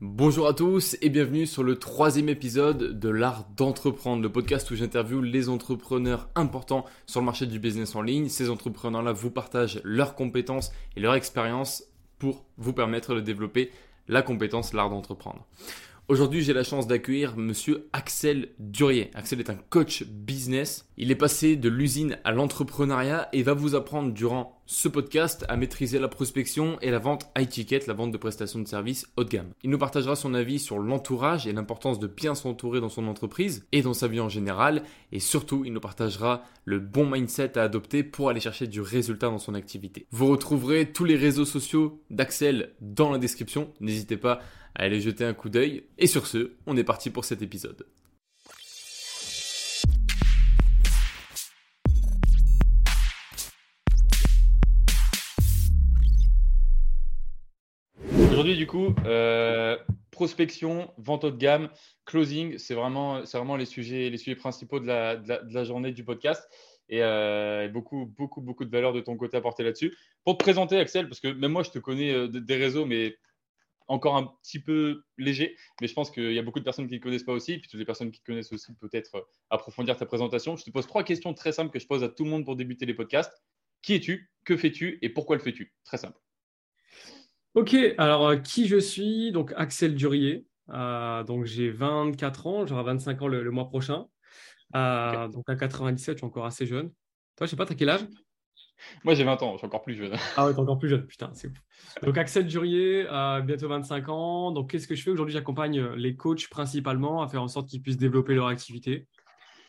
Bonjour à tous et bienvenue sur le troisième épisode de l'art d'entreprendre, le podcast où j'interviewe les entrepreneurs importants sur le marché du business en ligne. Ces entrepreneurs-là vous partagent leurs compétences et leur expérience pour vous permettre de développer la compétence, l'art d'entreprendre. Aujourd'hui, j'ai la chance d'accueillir monsieur Axel Durier. Axel est un coach business. Il est passé de l'usine à l'entrepreneuriat et va vous apprendre durant ce podcast à maîtriser la prospection et la vente high ticket, la vente de prestations de services haut de gamme. Il nous partagera son avis sur l'entourage et l'importance de bien s'entourer dans son entreprise et dans sa vie en général. Et surtout, il nous partagera le bon mindset à adopter pour aller chercher du résultat dans son activité. Vous retrouverez tous les réseaux sociaux d'Axel dans la description. N'hésitez pas Allez jeter un coup d'œil. Et sur ce, on est parti pour cet épisode. Du coup, euh, prospection, vente haut de gamme, closing, c'est vraiment, vraiment les, sujets, les sujets principaux de la, journée du podcast. Et, euh, beaucoup, beaucoup, beaucoup de valeur de ton côté à porter là-dessus. Pour te présenter, Axel, parce que même moi, je te connais euh, des réseaux, mais encore un petit peu léger, mais je pense qu'il y a beaucoup de personnes qui ne connaissent pas aussi, et puis toutes les personnes qui connaissent aussi peut-être approfondir ta présentation. Je te pose trois questions très simples que je pose à tout le monde pour débuter les podcasts. Qui es-tu? Que fais-tu? Et pourquoi le fais-tu? Très simple. Ok, alors euh, qui je suis? Donc Axel Durier. Euh, donc j'ai 24 ans, j'aurai 25 ans le, mois prochain. Donc à 97, je suis encore assez jeune. Toi, je sais pas, tu as quel âge? Moi, j'ai 20 ans, je suis encore plus jeune. Ah ouais, t'es encore plus jeune, putain, c'est Donc, Axel Durier, euh, bientôt 25 ans. Donc, qu'est-ce que je fais? Aujourd'hui J'accompagne les coachs principalement à faire en sorte qu'ils puissent développer leur activité.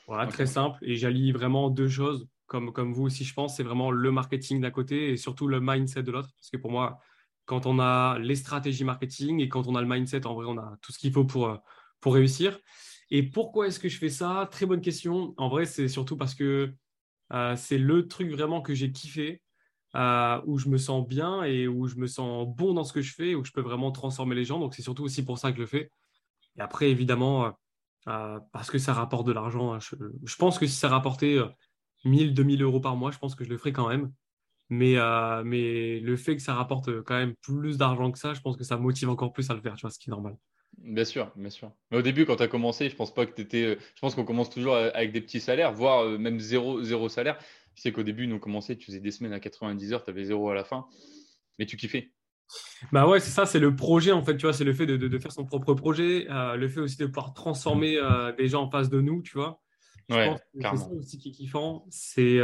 Voilà, très simple. Et j'allie vraiment deux choses, comme, comme vous aussi, je pense. C'est vraiment le marketing d'un côté et surtout le mindset de l'autre. Parce que pour moi, quand on a les stratégies marketing et quand on a le mindset, en vrai, on a tout ce qu'il faut pour, euh, pour réussir. Et pourquoi est-ce que je fais ça? Très bonne question. En vrai, c'est surtout parce que euh, c'est le truc vraiment que j'ai kiffé, euh, où je me sens bien et où je me sens bon dans ce que je fais, où je peux vraiment transformer les gens. Donc, c'est surtout aussi pour ça que je le fais. Et après, évidemment, parce que ça rapporte de l'argent. Hein, je, pense que si ça rapportait 1000, 2000 euros par mois, je pense que je le ferais quand même. Mais, mais le fait que ça rapporte quand même plus d'argent que ça, je pense que ça motive encore plus à le faire, tu vois, ce qui est normal. Bien sûr, bien sûr. Mais au début, quand tu as commencé, je pense pas que tu étais. Euh, je pense qu'on commence toujours avec des petits salaires, voire euh, même zéro, zéro salaire. Je sais qu'au début, nous, on commençait, tu faisais des semaines à 90 heures, tu avais zéro à la fin. Mais tu kiffais. Bah ouais, c'est ça, c'est le projet en fait, tu vois, c'est le fait de, faire son propre projet, euh, le fait aussi de pouvoir transformer des gens en face de nous, tu vois. Ouais, c'est ça aussi qui est kiffant. C'est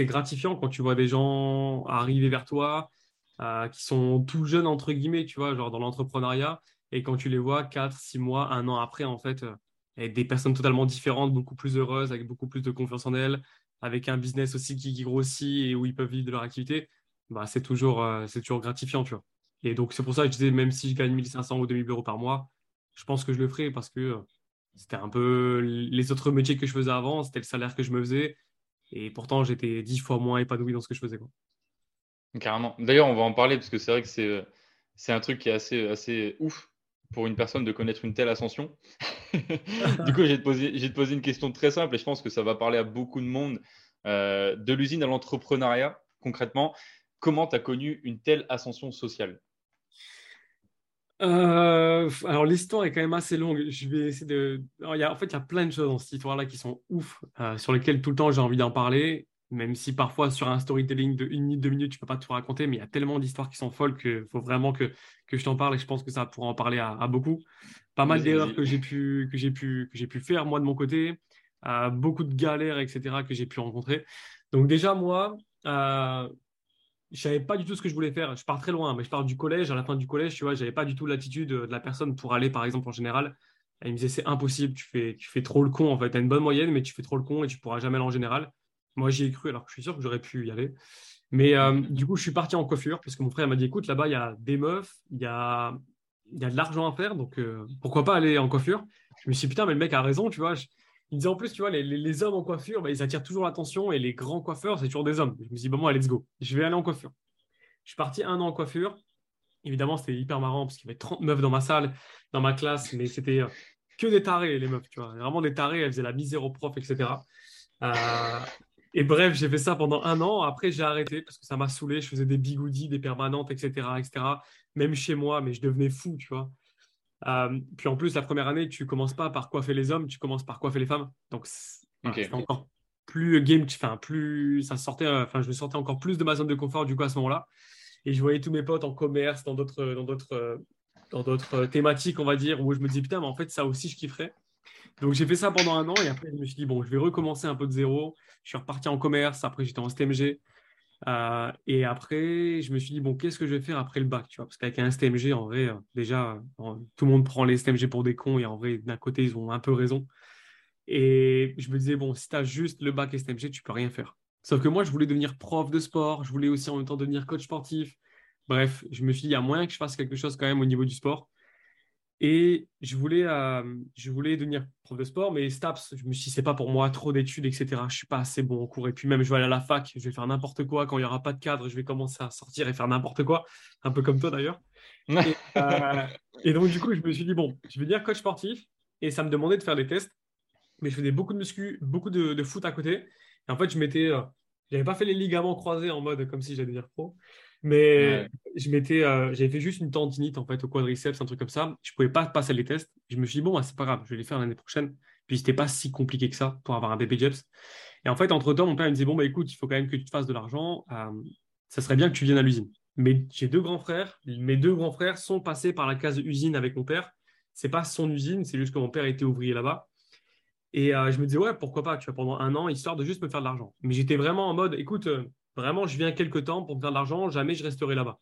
gratifiant quand tu vois des gens arriver vers toi qui sont tout jeunes, entre guillemets, tu vois, genre dans l'entrepreneuriat et quand tu les vois 4, 6 mois, un an après, en fait, euh, des personnes totalement différentes, beaucoup plus heureuses, avec beaucoup plus de confiance en elles, avec un business aussi qui, grossit et où ils peuvent vivre de leur activité, bah, c'est toujours, euh, c'est toujours gratifiant, tu vois. Et donc, c'est pour ça que je disais, même si je gagne 1500 ou 2000 euros par mois, je pense que je le ferai parce que euh, c'était un peu les autres métiers que je faisais avant, c'était le salaire que je me faisais. Et pourtant, j'étais 10 fois moins épanoui dans ce que je faisais. Carrément. D'ailleurs, on va en parler parce que c'est vrai que c'est, un truc qui est assez, ouf pour une personne de connaître une telle ascension. du coup, j'ai te, poser, une question très simple et je pense que ça va parler à beaucoup de monde. Euh, de l'usine à l'entrepreneuriat, concrètement, comment tu as connu une telle ascension sociale? Euh, alors l'histoire est quand même assez longue. Je vais essayer de. il y a, en fait, il y a plein de choses dans cette histoire-là qui sont ouf, euh, sur lesquelles tout le temps j'ai envie d'en parler même si parfois sur un storytelling de une minute, deux minutes, tu peux pas tout raconter, mais il y a tellement d'histoires qui sont folles qu'il faut vraiment que, que je t'en parle et je pense que ça pourra en parler à, beaucoup. Pas mal d'erreurs que j'ai pu, que j'ai pu, que j'ai pu faire moi de mon côté, euh, beaucoup de galères, etc. que j'ai pu rencontrer. Donc déjà moi, je savais pas du tout ce que je voulais faire. Je pars très loin, mais je pars du collège. À la fin du collège, tu vois, j'avais pas du tout l'attitude de la personne pour aller, par exemple, en général. Elle me disait c'est impossible, tu fais, tu fais trop le con en fait. Tu as une bonne moyenne, mais tu fais trop le con et tu pourras jamais aller en général. Moi, j'y ai cru, alors que je suis sûr que j'aurais pu y aller. Mais euh, du coup, je suis parti en coiffure parce que mon frère m'a dit écoute, là-bas, il y a des meufs, il y a, y a de l'argent à faire, donc euh, pourquoi pas aller en coiffure? Je me suis dit putain, mais le mec a raison, tu vois. Il disait en plus, tu vois, les, les, hommes en coiffure, bah, ils attirent toujours l'attention et les grands coiffeurs, c'est toujours des hommes. Je me suis dit, bon, bon, let's go, je vais aller en coiffure. Je suis parti un an en coiffure. Évidemment, c'était hyper marrant parce qu'il y avait 30 meufs dans ma salle, dans ma classe, mais c'était euh, que des tarés, les meufs, tu vois. Vraiment des tarés, elles faisaient la misère aux profs, etc. Euh, et bref, j'ai fait ça pendant un an. Après, j'ai arrêté parce que ça m'a saoulé. Je faisais des bigoudis, des permanentes, etc., etc. Même chez moi, mais je devenais fou, tu vois. Euh, puis en plus, la première année, tu commences pas par coiffer les hommes, tu commences par coiffer les femmes. Donc, encore plus game, enfin, plus ça sortait, enfin, je me sortais encore plus de ma zone de confort du coup à ce moment-là. Et je voyais tous mes potes en commerce, dans d'autres, dans d'autres, dans d'autres thématiques, on va dire, où je me disais, putain, mais en fait, ça aussi, je kifferais. Donc, j'ai fait ça pendant un an et après, je me suis dit, bon, je vais recommencer un peu de zéro. Je suis reparti en commerce. Après, j'étais en STMG. Euh, et après, je me suis dit, bon, qu'est-ce que je vais faire après le bac tu vois? Parce qu'avec un STMG, en vrai, euh, déjà, tout le monde prend les STMG pour des cons et en vrai, d'un côté, ils ont un peu raison. Et je me disais, bon, si tu as juste le bac STMG, tu peux rien faire. Sauf que moi, je voulais devenir prof de sport, je voulais aussi en même temps devenir coach sportif. Bref, je me suis dit, il y a moyen que je fasse quelque chose quand même au niveau du sport. Et je voulais, euh, je voulais devenir prof de sport, mais STAPS, je me suis dit, c'est pas pour moi, trop d'études, etc. Je suis pas assez bon au cours. Et puis même, je vais aller à la fac, je vais faire n'importe quoi. Quand il n'y aura pas de cadre, je vais commencer à sortir et faire n'importe quoi. Un peu comme toi d'ailleurs. Euh, et, donc, du coup, je me suis dit, bon, je vais devenir coach sportif. Et ça me demandait de faire des tests. Mais je faisais beaucoup de muscu, beaucoup de, foot à côté. Et en fait, je m'étais. Euh, j'avais pas fait les ligaments croisés en mode comme si j'allais devenir pro. Mais je m'étais, euh, j'avais fait juste une tendinite en fait au quadriceps, un truc comme ça. Je pouvais pas passer les tests. Je me suis dit bon, bah, c'est pas grave, je vais les faire l'année prochaine. Puis c'était pas si compliqué que ça pour avoir un bébé Jeps. Et en fait, entre temps, mon père me disait bon bah écoute, il faut quand même que tu te fasses de l'argent. Euh, ça serait bien que tu viennes à l'usine. Mais j'ai deux grands frères. Mes deux grands frères sont passés par la case usine avec mon père. C'est pas son usine, c'est juste que mon père était ouvrier là-bas. Et euh, je me disais ouais, pourquoi pas, tu vois, pendant un an, histoire de juste me faire de l'argent. Mais j'étais vraiment en mode écoute Vraiment, je viens quelques temps pour me faire de l'argent, jamais je resterai là-bas.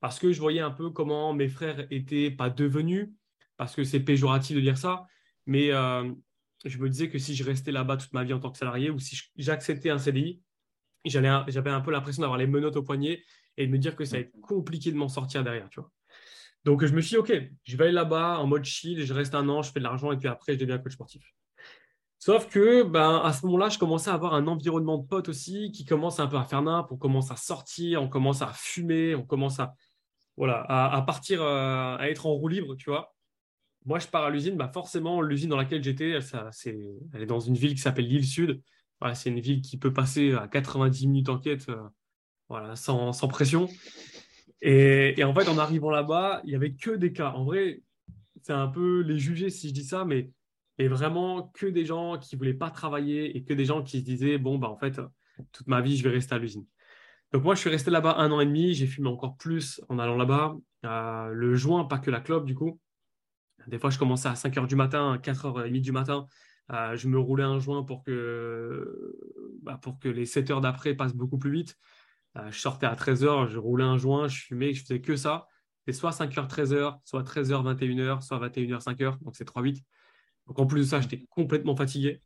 Parce que je voyais un peu comment mes frères étaient pas devenus, parce que c'est péjoratif de dire ça, mais euh, je me disais que si je restais là-bas toute ma vie en tant que salarié ou si j'acceptais un CDI, j'avais un peu l'impression d'avoir les menottes au poignet et de me dire que ça allait être compliqué de m'en sortir derrière. Donc je me suis dit, OK, je vais aller là-bas en mode chill, je reste un an, je fais de l'argent et puis après, je deviens coach sportif. Sauf que ben, à ce moment-là, je commençais à avoir un environnement de potes aussi qui commence un peu à faire n'importe, on commence à sortir, on commence à fumer, on commence à, voilà, à, partir, euh, à être en roue libre, tu vois. Moi, je pars à l'usine, bah forcément, l'usine dans laquelle j'étais, elle, elle, est dans une ville qui s'appelle l'île Sud. Voilà, c'est une ville qui peut passer à 90 minutes en quête, euh, voilà, sans, sans pression. Et, et, en fait, en arrivant là-bas, il n'y avait que des cas. En vrai, c'est un peu les juger si je dis ça, mais et vraiment que des gens qui ne voulaient pas travailler et que des gens qui se disaient bon bah en fait toute ma vie je vais rester à l'usine. Donc moi je suis resté là-bas un an et demi, j'ai fumé encore plus en allant là-bas. Euh, le joint, pas que la clope du coup. Des fois je commençais à 5 h du matin, 4 h 30 du matin. Euh, je me roulais un joint pour que, bah, pour que les 7 heures d'après passent beaucoup plus vite. Euh, je sortais à 13 h je roulais un joint, je fumais, je faisais que ça. C'était soit 5h, 13h, soit 13h, 21h, soit 21h, 5h. Donc c'est 3-8. Donc en plus de ça, j'étais complètement fatigué.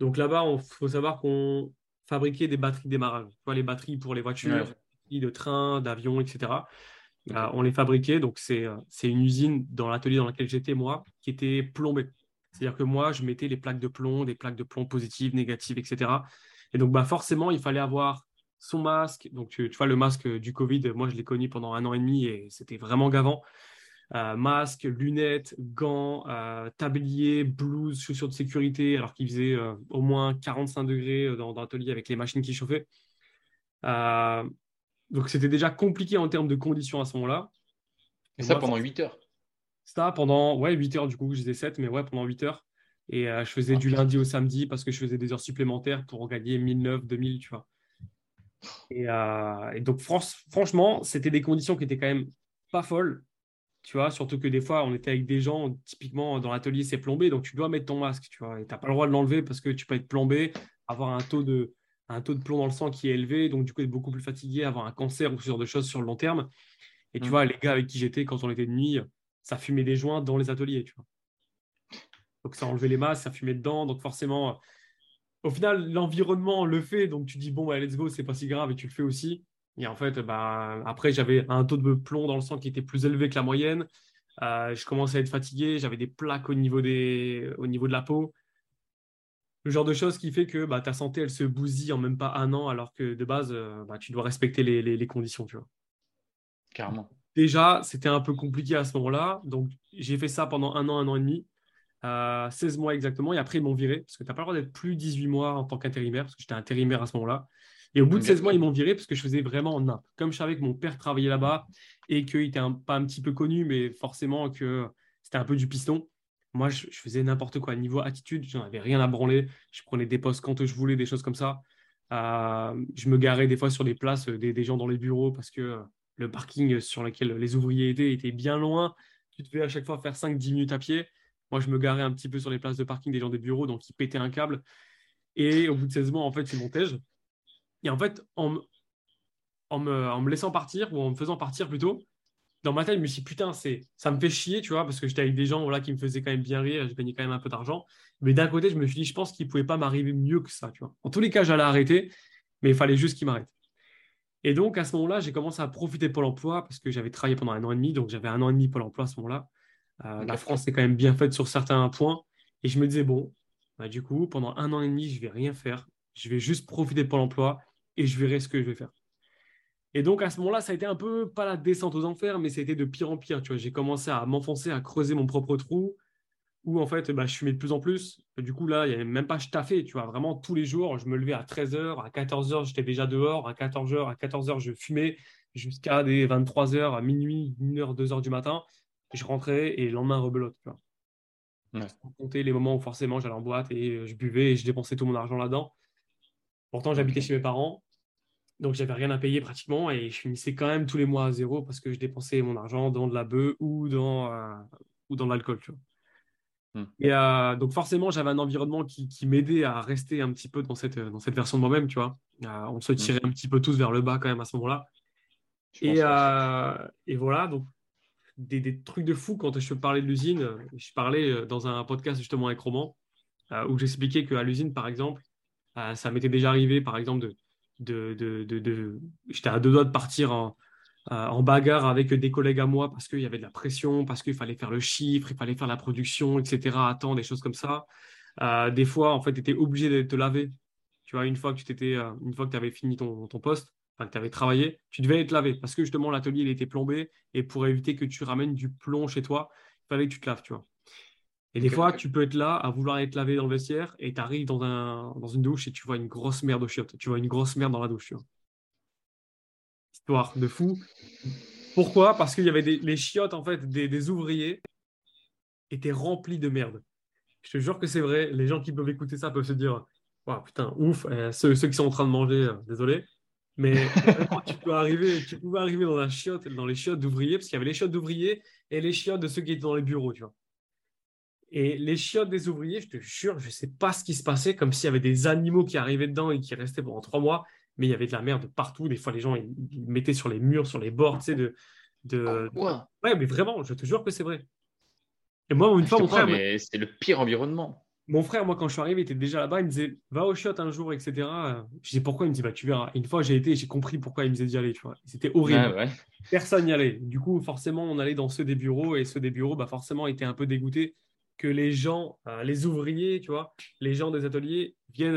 Donc là-bas, il faut savoir qu'on fabriquait des batteries de démarrage. les batteries pour les voitures, de trains, d'avions, etc. Euh, on les fabriquait. Donc euh, c'est une usine dans l'atelier dans lequel j'étais, moi, qui était plombée. C'est-à-dire que moi, je mettais les plaques de plomb, des plaques de plomb positives, négatives, etc. Et donc bah, forcément, il fallait avoir son masque. Donc tu, tu vois, le masque du Covid, moi, je l'ai connu pendant un an et demi et c'était vraiment gavant. Euh, masque, lunettes, gants, euh, tablier, blouse, chaussures de sécurité, alors qu'il faisait euh, au moins 45 degrés dans, l'atelier avec les machines qui chauffaient. donc c'était déjà compliqué en termes de conditions à ce moment-là. Et, ça pendant 8 heures Ça pendant ouais, 8 heures du coup, je disais 7, mais ouais, pendant 8 heures. Et je faisais du lundi au samedi parce que je faisais des heures supplémentaires pour gagner 1009, 2000, tu vois. Et, et donc, franchement, c'était des conditions qui étaient quand même pas folles tu vois, surtout que des fois, on était avec des gens, typiquement dans l'atelier, c'est plombé, donc tu dois mettre ton masque, tu vois, et tu n'as pas le droit de l'enlever parce que tu peux être plombé, avoir un taux, de, un taux de plomb dans le sang qui est élevé, donc du coup, être beaucoup plus fatigué, avoir un cancer ou ce genre de choses sur le long terme. Et tu mm. vois, les gars avec qui j'étais, quand on était de nuit, ça fumait des joints dans les ateliers, tu vois. Donc ça enlevait les masques, ça fumait dedans, donc forcément, au final, l'environnement le fait, donc tu dis, bon, bah, let's go, c'est pas si grave, et tu le fais aussi. Et en fait, bah, après, j'avais un taux de plomb dans le sang qui était plus élevé que la moyenne. Euh, je commençais à être fatigué, j'avais des plaques au niveau, des, au niveau de la peau. Le genre de choses qui fait que bah, ta santé, elle se bousille en même pas un an, alors que de base, euh, bah, tu dois respecter les, les, conditions. Tu vois. Carrément. Déjà, c'était un peu compliqué à ce moment-là. Donc, j'ai fait ça pendant un an, un an et demi. 16 euh, mois exactement. Et après, ils m'ont viré parce que tu n'as pas le droit d'être plus 18 mois en tant qu'intérimaire, parce que j'étais intérimaire à ce moment-là. Et au bout de 16 mois, ils m'ont viré parce que je faisais vraiment en Comme je savais que mon père travaillait là-bas et qu'il était pas un petit peu connu, mais forcément qu'il c'était un peu du piston. Moi, je, faisais n'importe quoi. Niveau attitude, j'en avais rien à branler. Je prenais des postes quand je voulais, des choses comme ça. Euh, je me garais des fois sur les places des, gens dans les bureaux parce que le parking sur lequel les ouvriers étaient était bien loin. Tu devais à chaque fois faire 5-10 minutes à pied. Moi, je me garais un petit peu sur les places de parking des gens des bureaux, donc ils pétaient un câble. Et au bout de 16 mois, en fait, ils montaient. Et en fait, en, en, me, en me laissant partir, ou en me faisant partir plutôt, dans ma tête, je me suis dit, putain, ça me fait chier, tu vois, parce que j'étais avec des gens voilà, qui me faisaient quand même bien rire, je gagnais quand même un peu d'argent. Mais d'un côté, je me suis dit, je pense qu'il ne pouvait pas m'arriver mieux que ça, tu vois. En tous les cas, j'allais arrêter, mais il fallait juste qu'il m'arrête. Et donc, à ce moment-là, j'ai commencé à profiter de Pôle emploi parce que j'avais travaillé pendant un an et demi, donc j'avais un an et demi Pôle emploi à ce moment-là. Euh, la France est quand même bien faite sur certains points. Et je me disais, bon, bah, du coup, pendant un an et demi, je ne vais rien faire. Je vais juste profiter de Pôle emploi et je verrai ce que je vais faire. Et donc, à ce moment-là, ça a été un peu, pas la descente aux enfers, mais c'était de pire en pire. Tu vois, j'ai commencé à m'enfoncer, à creuser mon propre trou, où en fait, bah, je fumais de plus en plus. Du coup, là, il n'y avait même pas je taffais, tu vois, vraiment tous les jours, je me levais à 13h, à 14h, j'étais déjà dehors, à 14h, à 14h, je fumais jusqu'à des 23h, à minuit, 1h, 2h du matin. Je rentrais et le lendemain, rebelote, tu vois. Ouais. compter les moments où forcément j'allais en boîte et je buvais et je dépensais tout mon argent là-dedans. Pourtant, j'habitais chez mes parents donc, j'avais rien à payer pratiquement et je finissais quand même tous les mois à zéro parce que je dépensais mon argent dans de la bœuf ou dans, euh, ou dans l'alcool. Hmm. Et euh, donc, forcément, j'avais un environnement qui, qui m'aidait à rester un petit peu dans cette, dans cette version de moi-même. Tu vois. Euh, on se hmm. tirait un petit peu tous vers le bas quand même à ce moment-là. Et, et, voilà, donc des, des, trucs de fou quand je parlais de l'usine. Je parlais dans un podcast justement avec Roman où j'expliquais qu'à l'usine, par exemple, ça m'était déjà arrivé, par exemple, de j'étais à deux doigts de partir en, euh, en bagarre avec des collègues à moi parce qu'il y avait de la pression, parce qu'il fallait faire le chiffre, il fallait faire la production, etc. Attends, des choses comme ça. Euh, des fois, en fait, tu étais obligé de te laver. Tu vois, une fois que tu euh, avais fini ton, poste, enfin, que tu avais travaillé, tu devais être lavé parce que justement, l'atelier, il était plombé et pour éviter que tu ramènes du plomb chez toi, il fallait que tu te laves, tu vois. Et des fois, tu peux être là à vouloir être lavé dans le vestiaire et tu arrives dans, un, dans une douche et tu vois une grosse merde au chiottes. Tu vois une grosse merde dans la douche. Histoire de fou. Pourquoi? Parce qu'il y avait des, les chiottes en fait des, ouvriers étaient remplis de merde. Je te jure que c'est vrai. Les gens qui peuvent écouter ça peuvent se dire putain, ouf. Euh, ceux, qui sont en train de manger, euh, désolé. Mais tu peux arriver, tu pouvais arriver dans un chiotte, dans les chiottes d'ouvriers, parce qu'il y avait les chiottes d'ouvriers et les chiottes de ceux qui étaient dans les bureaux, tu vois. Et les chiottes des ouvriers, je te jure, je ne sais pas ce qui se passait, comme s'il y avait des animaux qui arrivaient dedans et qui restaient pendant trois mois, mais il y avait de la merde partout. Des fois, les gens ils, mettaient sur les murs, sur les bords, tu sais, de. de... Ah, ouais. mais vraiment, je te jure que c'est vrai. Et moi, une fois, mon frère. Mais c'est le pire environnement. Mon frère, moi, quand je suis arrivé, il était déjà là-bas. Il me disait, va au chiottes un jour, etc. Je disais, pourquoi? Il me dit, bah, tu verras. une fois, j'ai été j'ai compris pourquoi il me disait d'y aller, tu vois. C'était horrible. Personne n'y allait. Du coup, forcément, on allait dans ceux des bureaux et ceux des bureaux, bah, forcément, étaient un peu dégoûtés que les gens, euh, les ouvriers, tu vois, les gens des ateliers viennent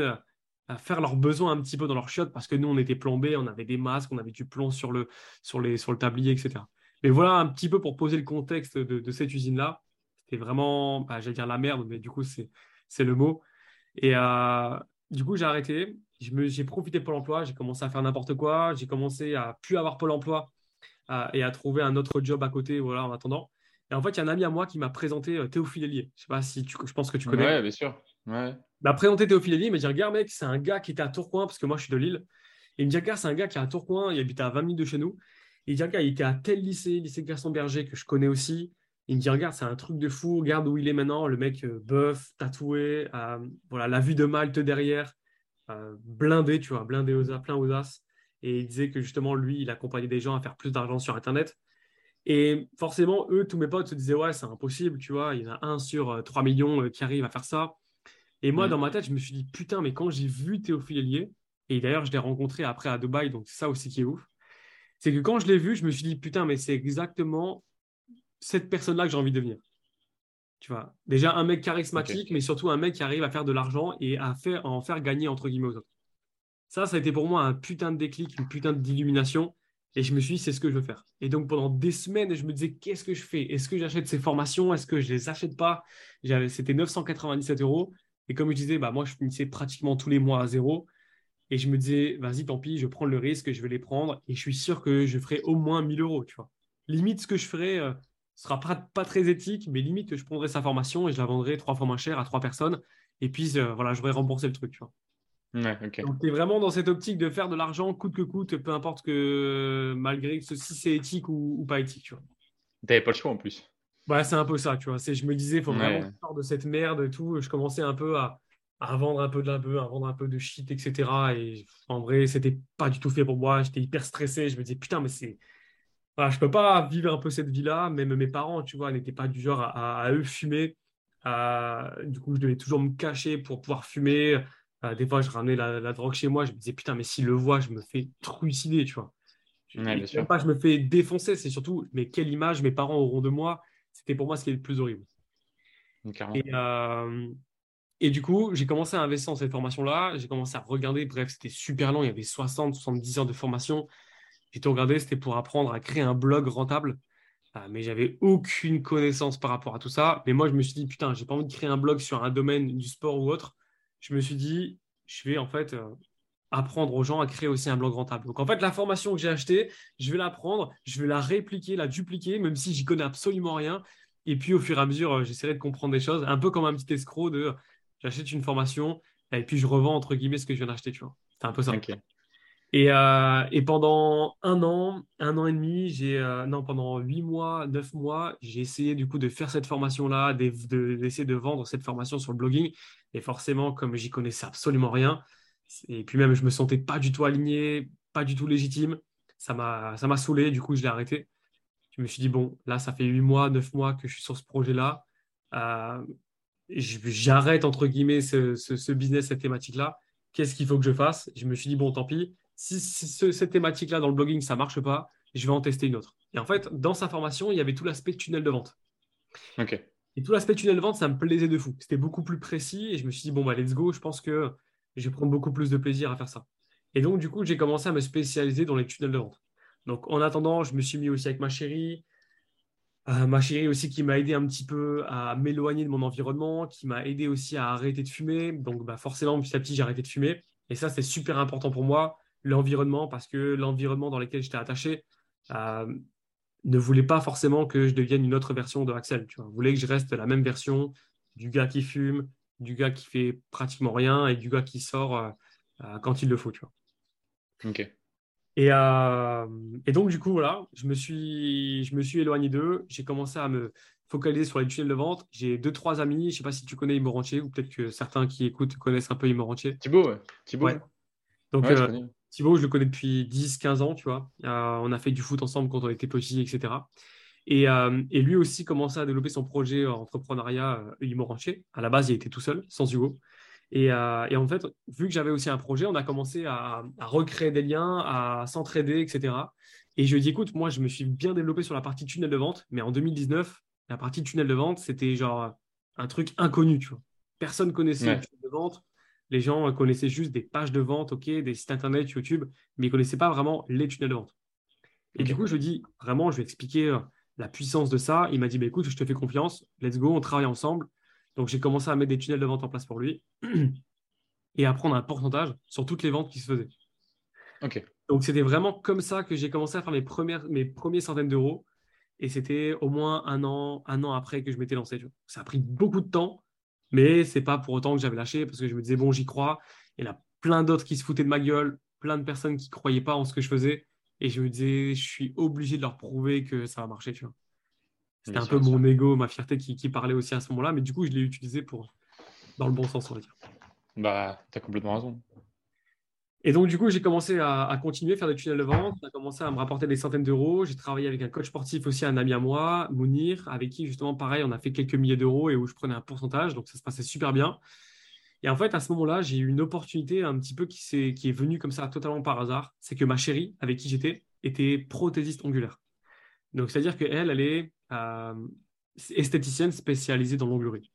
euh, faire leurs besoins un petit peu dans leur chiottes parce que nous, on était plombés, on avait des masques, on avait du plomb sur le, sur les, sur le tablier, etc. Mais voilà un petit peu pour poser le contexte de, cette usine-là. C'était vraiment, bah, j'allais dire la merde, mais du coup, c'est, c'est le mot. Et euh, du coup, j'ai arrêté. J'ai profité de Pôle emploi, j'ai commencé à faire n'importe quoi, j'ai commencé à plus avoir Pôle emploi et à trouver un autre job à côté voilà, en attendant. Et en fait, il y a un ami à moi qui m'a présenté euh, Théophile Hélier. Je sais pas si tu, je pense que tu connais. Ouais, bien sûr. Ouais. Il m'a présenté Théophile Hélier, il m'a dit Regarde, mec, c'est un gars qui était à Tourcoing, parce que moi, je suis de Lille. Et il me dit Regarde, c'est un gars qui est à Tourcoing, il habite à 20 minutes de chez nous. Et il dit Regarde, il était à tel lycée, lycée Gaston-Berger, que je connais aussi. Il me dit Regarde, c'est un truc de fou, regarde où il est maintenant. Le mec, euh, bœuf, tatoué, euh, voilà, la vue de Malte derrière, blindé, tu vois, blindé aux as, plein aux as. Et il disait que justement, lui, il accompagnait des gens à faire plus d'argent sur Internet. Et forcément, eux, tous mes potes se disaient, ouais, c'est impossible, tu vois, il y en a un sur 3 euh, millions euh, qui arrive à faire ça. Et moi, mm. dans ma tête, je me suis dit, putain, mais quand j'ai vu Théophile Hélier, et d'ailleurs, je l'ai rencontré après à Dubaï, donc c'est ça aussi qui est ouf, c'est que quand je l'ai vu, je me suis dit, putain, mais c'est exactement cette personne-là que j'ai envie de devenir. Tu vois, déjà un mec charismatique, mais surtout un mec qui arrive à faire de l'argent et à, faire, à en faire gagner entre guillemets aux autres. Ça, ça a été pour moi un putain de déclic, une putain d'illumination. Et je me suis dit, c'est ce que je veux faire. Et donc, pendant des semaines, je me disais, qu'est-ce que je fais? Est-ce que j'achète ces formations? Est-ce que je les achète pas? C'était 997 euros. Et comme je disais, bah, moi, je finissais pratiquement tous les mois à zéro. Et je me disais, vas-y, tant pis, je prends le risque, je vais les prendre. Et je suis sûr que je ferai au moins 1000 euros, tu vois. Limite, ce que je ferais, euh, sera pas, très éthique, mais limite, je prendrai sa formation et je la vendrai trois fois moins cher à trois personnes. Et puis, euh, voilà, j'aurais remboursé le truc. Donc, tu es vraiment dans cette optique de faire de l'argent coûte que coûte, peu importe que, malgré que si c'est éthique ou, pas éthique. Tu n'avais pas le choix en plus. Ouais, c'est un peu ça, tu vois. Je me disais, il faut vraiment sortir de cette merde et tout. Je commençais un peu à, à vendre un peu de peu, à vendre un peu de shit, etc. Et en vrai, c'était pas du tout fait pour moi. J'étais hyper stressé. Je me disais, putain, mais c'est. Voilà, je peux pas vivre un peu cette vie-là. Même mes parents, tu vois, n'étaient pas du genre à, eux fumer. du coup, je devais toujours me cacher pour pouvoir fumer. Des fois, je ramenais la, drogue chez moi. Je me disais, putain, mais s'il le voit, je me fais trucider, tu vois. Je, pas, je me fais défoncer. C'est surtout, mais quelle image mes parents auront de moi. C'était pour moi ce qui est le plus horrible. Et, euh, et du coup, j'ai commencé à investir dans cette formation-là. J'ai commencé à regarder. Bref, c'était super long. Il y avait 60, 70 heures de formation. J'ai tout regardé. C'était pour apprendre à créer un blog rentable. Ah, mais j'avais aucune connaissance par rapport à tout ça. Mais moi, je me suis dit, putain, j'ai pas envie de créer un blog sur un domaine du sport ou autre. Je me suis dit, je vais en fait euh, apprendre aux gens à créer aussi un blog rentable. Donc en fait, la formation que j'ai achetée, je vais la prendre, je vais la répliquer, la dupliquer, même si j'y connais absolument rien. Et puis au fur et à mesure, euh, j'essaierai de comprendre des choses, un peu comme un petit escroc de j'achète une formation et puis je revends entre guillemets ce que je viens d'acheter. C'est un peu ça. Et, euh, et, pendant un an, un an et demi, j'ai euh, non pendant huit mois, neuf mois, j'ai essayé du coup de faire cette formation-là, d'essayer de, vendre cette formation sur le blogging. Et forcément, comme j'y connaissais absolument rien, et puis même je me sentais pas du tout aligné, pas du tout légitime, ça m'a ça m'a saoulé. Du coup, je l'ai arrêté. Je me suis dit bon, là, ça fait huit mois, neuf mois que je suis sur ce projet-là. Euh, j'arrête entre guillemets ce, business, cette thématique-là. Qu'est-ce qu'il faut que je fasse? Je me suis dit, bon, tant pis. Si, cette thématique-là dans le blogging, ça ne marche pas, je vais en tester une autre. Et en fait, dans sa formation, il y avait tout l'aspect tunnel de vente. Ok. Et tout l'aspect tunnel de vente, ça me plaisait de fou. C'était beaucoup plus précis et je me suis dit, bon, bah, let's go, je pense que je vais prendre beaucoup plus de plaisir à faire ça. Et donc, du coup, j'ai commencé à me spécialiser dans les tunnels de vente. Donc, en attendant, je me suis mis aussi avec ma chérie. Euh, ma chérie aussi qui m'a aidé un petit peu à m'éloigner de mon environnement, qui m'a aidé aussi à arrêter de fumer. Donc bah, forcément, petit à petit, j'ai arrêté de fumer. Et ça, c'est super important pour moi, l'environnement, parce que l'environnement dans lequel j'étais attaché euh, ne voulait pas forcément que je devienne une autre version de Axel. Tu vois. voulait que je reste la même version du gars qui fume, du gars qui fait pratiquement rien et du gars qui sort euh, quand il le faut. Tu vois. Ok. Euh, et, donc, du coup, voilà, je me suis, je me suis éloigné d'eux. J'ai commencé à me focaliser sur les tunnels de vente. J'ai deux, trois amis. Je ne sais pas si tu connais Imorantier ou peut-être que certains qui écoutent connaissent un peu Imorantier. Thibaut, ouais. Thibaut. Donc, euh, Thibaut, je le connais depuis 10, 15 ans, tu vois. Euh, on a fait du foot ensemble quand on était petits, etc. Et, et, lui aussi commençait à développer son projet entrepreneuriat Imorantier. À la base, il était tout seul, sans Hugo. Euh, et, en fait, vu que j'avais aussi un projet, on a commencé à, recréer des liens, à s'entraider, etc. Et je lui ai dit, écoute, moi, je me suis bien développé sur la partie tunnel de vente, mais en 2019, la partie tunnel de vente, c'était genre un truc inconnu, tu vois. Personne connaissait le tunnel de vente. Les gens connaissaient juste des pages de vente, ok, des sites internet, YouTube, mais ils ne connaissaient pas vraiment les tunnels de vente. Et du coup, je lui dit, vraiment, je vais expliquer euh, la puissance de ça. Il m'a dit, bah, écoute, je te fais confiance, let's go, on travaille ensemble. Donc, j'ai commencé à mettre des tunnels de vente en place pour lui et à prendre un pourcentage sur toutes les ventes qui se faisaient. Donc, c'était vraiment comme ça que j'ai commencé à faire mes, premières, mes premiers centaines d'euros. Et c'était au moins un an, un an après que je m'étais lancé. Ça a pris beaucoup de temps, mais c'est pas pour autant que j'avais lâché parce que je me disais, bon, j'y crois. Il y en a plein d'autres qui se foutaient de ma gueule, plein de personnes qui ne croyaient pas en ce que je faisais. Et je me disais, je suis obligé de leur prouver que ça va marcher. Tu vois. C'était un peu mon ego, ma fierté qui, parlait aussi à ce moment-là, mais du coup, je l'ai utilisé pour dans le bon sens, on va dire. Bah, tu as complètement raison. Et donc, du coup, j'ai commencé à, continuer à faire des tunnels de vente. A commencé à me rapporter des centaines d'euros. J'ai travaillé avec un coach sportif aussi, un ami à moi, Mounir, avec qui, justement, pareil, on a fait quelques milliers d'euros et où je prenais un pourcentage. Donc, ça se passait super bien. Et en fait, à ce moment-là, j'ai eu une opportunité un petit peu qui, est, venue comme ça, totalement par hasard. C'est que ma chérie, avec qui j'étais, était prothésiste ongulaire. Donc, c'est-à-dire qu'elle, elle est euh, esthéticienne spécialisée dans l'onglerie.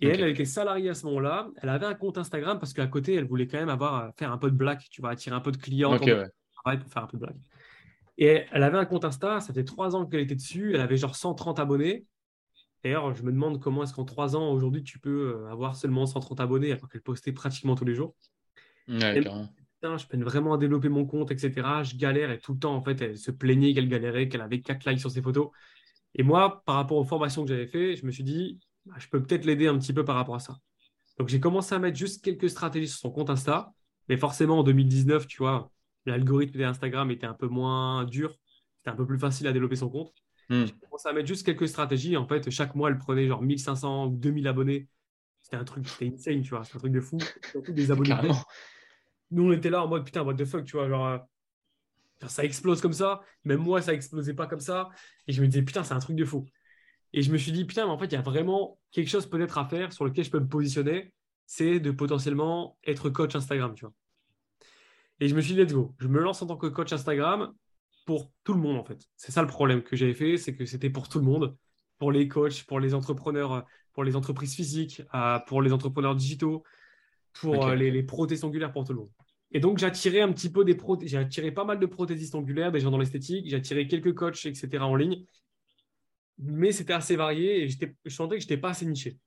Et elle, elle était salariée à ce moment-là. Elle avait un compte Instagram parce qu'à côté, elle voulait quand même avoir, euh, faire un peu de blague, tu vois, attirer un peu de clients pour faire un peu de blague. Et elle avait un compte Insta, ça fait trois ans qu'elle était dessus, elle avait genre 130 abonnés. D'ailleurs, je me demande comment est-ce qu'en trois ans, aujourd'hui, tu peux euh, avoir seulement 130 abonnés alors qu'elle postait pratiquement tous les jours. Ouais, je peine vraiment à développer mon compte, etc. Je galère et tout le temps, en fait, elle se plaignait qu'elle galérait, qu'elle avait 4 likes sur ses photos. Et moi, par rapport aux formations que j'avais fait, je me suis dit, je peux peut-être l'aider un petit peu par rapport à ça. Donc, j'ai commencé à mettre juste quelques stratégies sur son compte Insta. Mais forcément, en 2019, tu vois, l'algorithme d'Instagram était un peu moins dur. C'était un peu plus facile à développer son compte. Hmm. J'ai commencé à mettre juste quelques stratégies. En fait, chaque mois, elle prenait genre 1500 ou 2000 abonnés. C'était un truc, c'était insane, tu vois. C'était un truc de fou. Surtout des abonnés. Nous, on était là en mode putain, what the fuck, tu vois. Genre, euh, ça explose comme ça. Même moi, ça explosait pas comme ça. Et je me disais, putain, c'est un truc de fou. Et je me suis dit, putain, mais en fait, il y a vraiment quelque chose peut-être à faire sur lequel je peux me positionner. C'est de potentiellement être coach Instagram, tu vois. Et je me suis dit, let's go. Je me lance en tant que coach Instagram pour tout le monde, en fait. C'est ça le problème que j'avais fait, c'est que c'était pour tout le monde. Pour les coachs, pour les entrepreneurs, pour les entreprises physiques, euh, pour les entrepreneurs digitaux, pour euh, les, les prothèses angulaires pour tout le monde. Et donc, j'ai attiré un petit peu des j'ai attiré pas mal de prothésistes angulaires, des gens dans l'esthétique, j'ai attiré quelques coachs, etc. en ligne. Mais c'était assez varié et je sentais que je n'étais pas assez niché.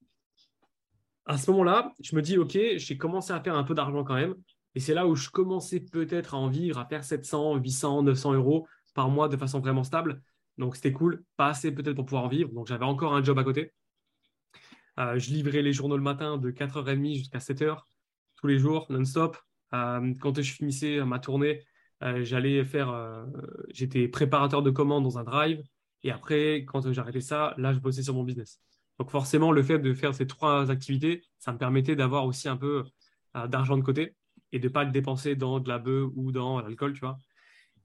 À ce moment-là, je me dis, OK, j'ai commencé à faire un peu d'argent quand même. Et c'est là où je commençais peut-être à en vivre, à faire 700, 800, 900 euros par mois de façon vraiment stable. Donc, c'était cool. Pas assez peut-être pour pouvoir en vivre. Donc, j'avais encore un job à côté. Euh, je livrais les journaux le matin de 4h30 jusqu'à 7h, tous les jours, non-stop. Euh, quand je finissais ma tournée, euh, j'allais faire, j'étais préparateur de commandes dans un drive. Et après, quand j'arrêtais ça, là, je bossais sur mon business. Donc forcément, le fait de faire ces trois activités, ça me permettait d'avoir aussi un peu d'argent de côté et de ne pas le dépenser dans de la bœuf ou dans l'alcool, tu vois.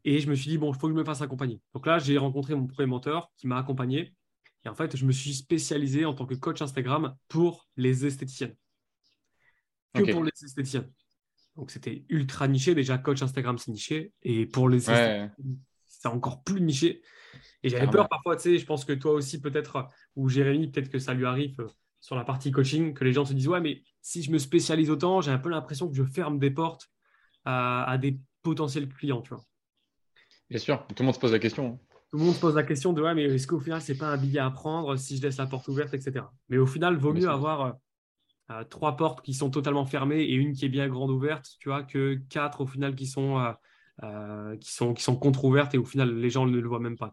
Et je me suis dit, bon, il faut que je me fasse accompagner. Donc là, j'ai rencontré mon premier mentor qui m'a accompagné. Et en fait, je me suis spécialisé en tant que coach Instagram pour les esthéticiennes. Que pour les esthéticiennes. Donc c'était ultra niché. Déjà, coach Instagram, c'est niché. Et pour les c'est encore plus niché. Et j'avais peur parfois, tu sais, je pense que toi aussi, peut-être, ou Jérémy, peut-être que ça lui arrive euh, sur la partie coaching, que les gens se disent Ouais, mais si je me spécialise autant, j'ai un peu l'impression que je ferme des portes à, des potentiels clients, tu vois. Bien sûr, tout le monde se pose la question. Hein. Tout le monde se pose la question de Ouais, mais est-ce qu'au final, c'est pas un billet à prendre si je laisse la porte ouverte, etc. Mais au final, vaut mieux avoir euh, euh, trois portes qui sont totalement fermées et une qui est bien grande ouverte, tu vois, que quatre au final qui sont, euh, euh, qui sont, qui sont contre-ouvertes et au final les gens ne le voient même pas.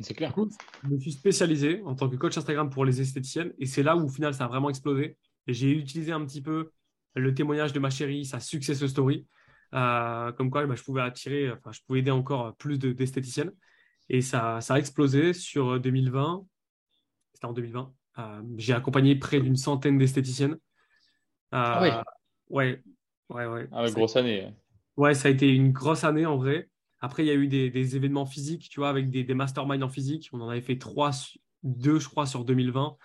C'est clair. je me suis spécialisé en tant que coach Instagram pour les esthéticiennes et c'est là où au final ça a vraiment explosé. J'ai utilisé un petit peu le témoignage de ma chérie, sa success story, comme quoi bah, je pouvais attirer, enfin, je pouvais aider encore plus d'esthéticiennes. et ça, ça a explosé sur 2020. C'était en 2020. Euh, j'ai accompagné près d'une centaine d'esthéticiennes. ah oui. Ouais, ouais, ouais. Ah, grosse année. Ouais, ça a été une grosse année en vrai. Après, il y a eu des, événements physiques, tu vois, avec des, masterminds en physique. On en avait fait trois, deux, je crois, sur 2020.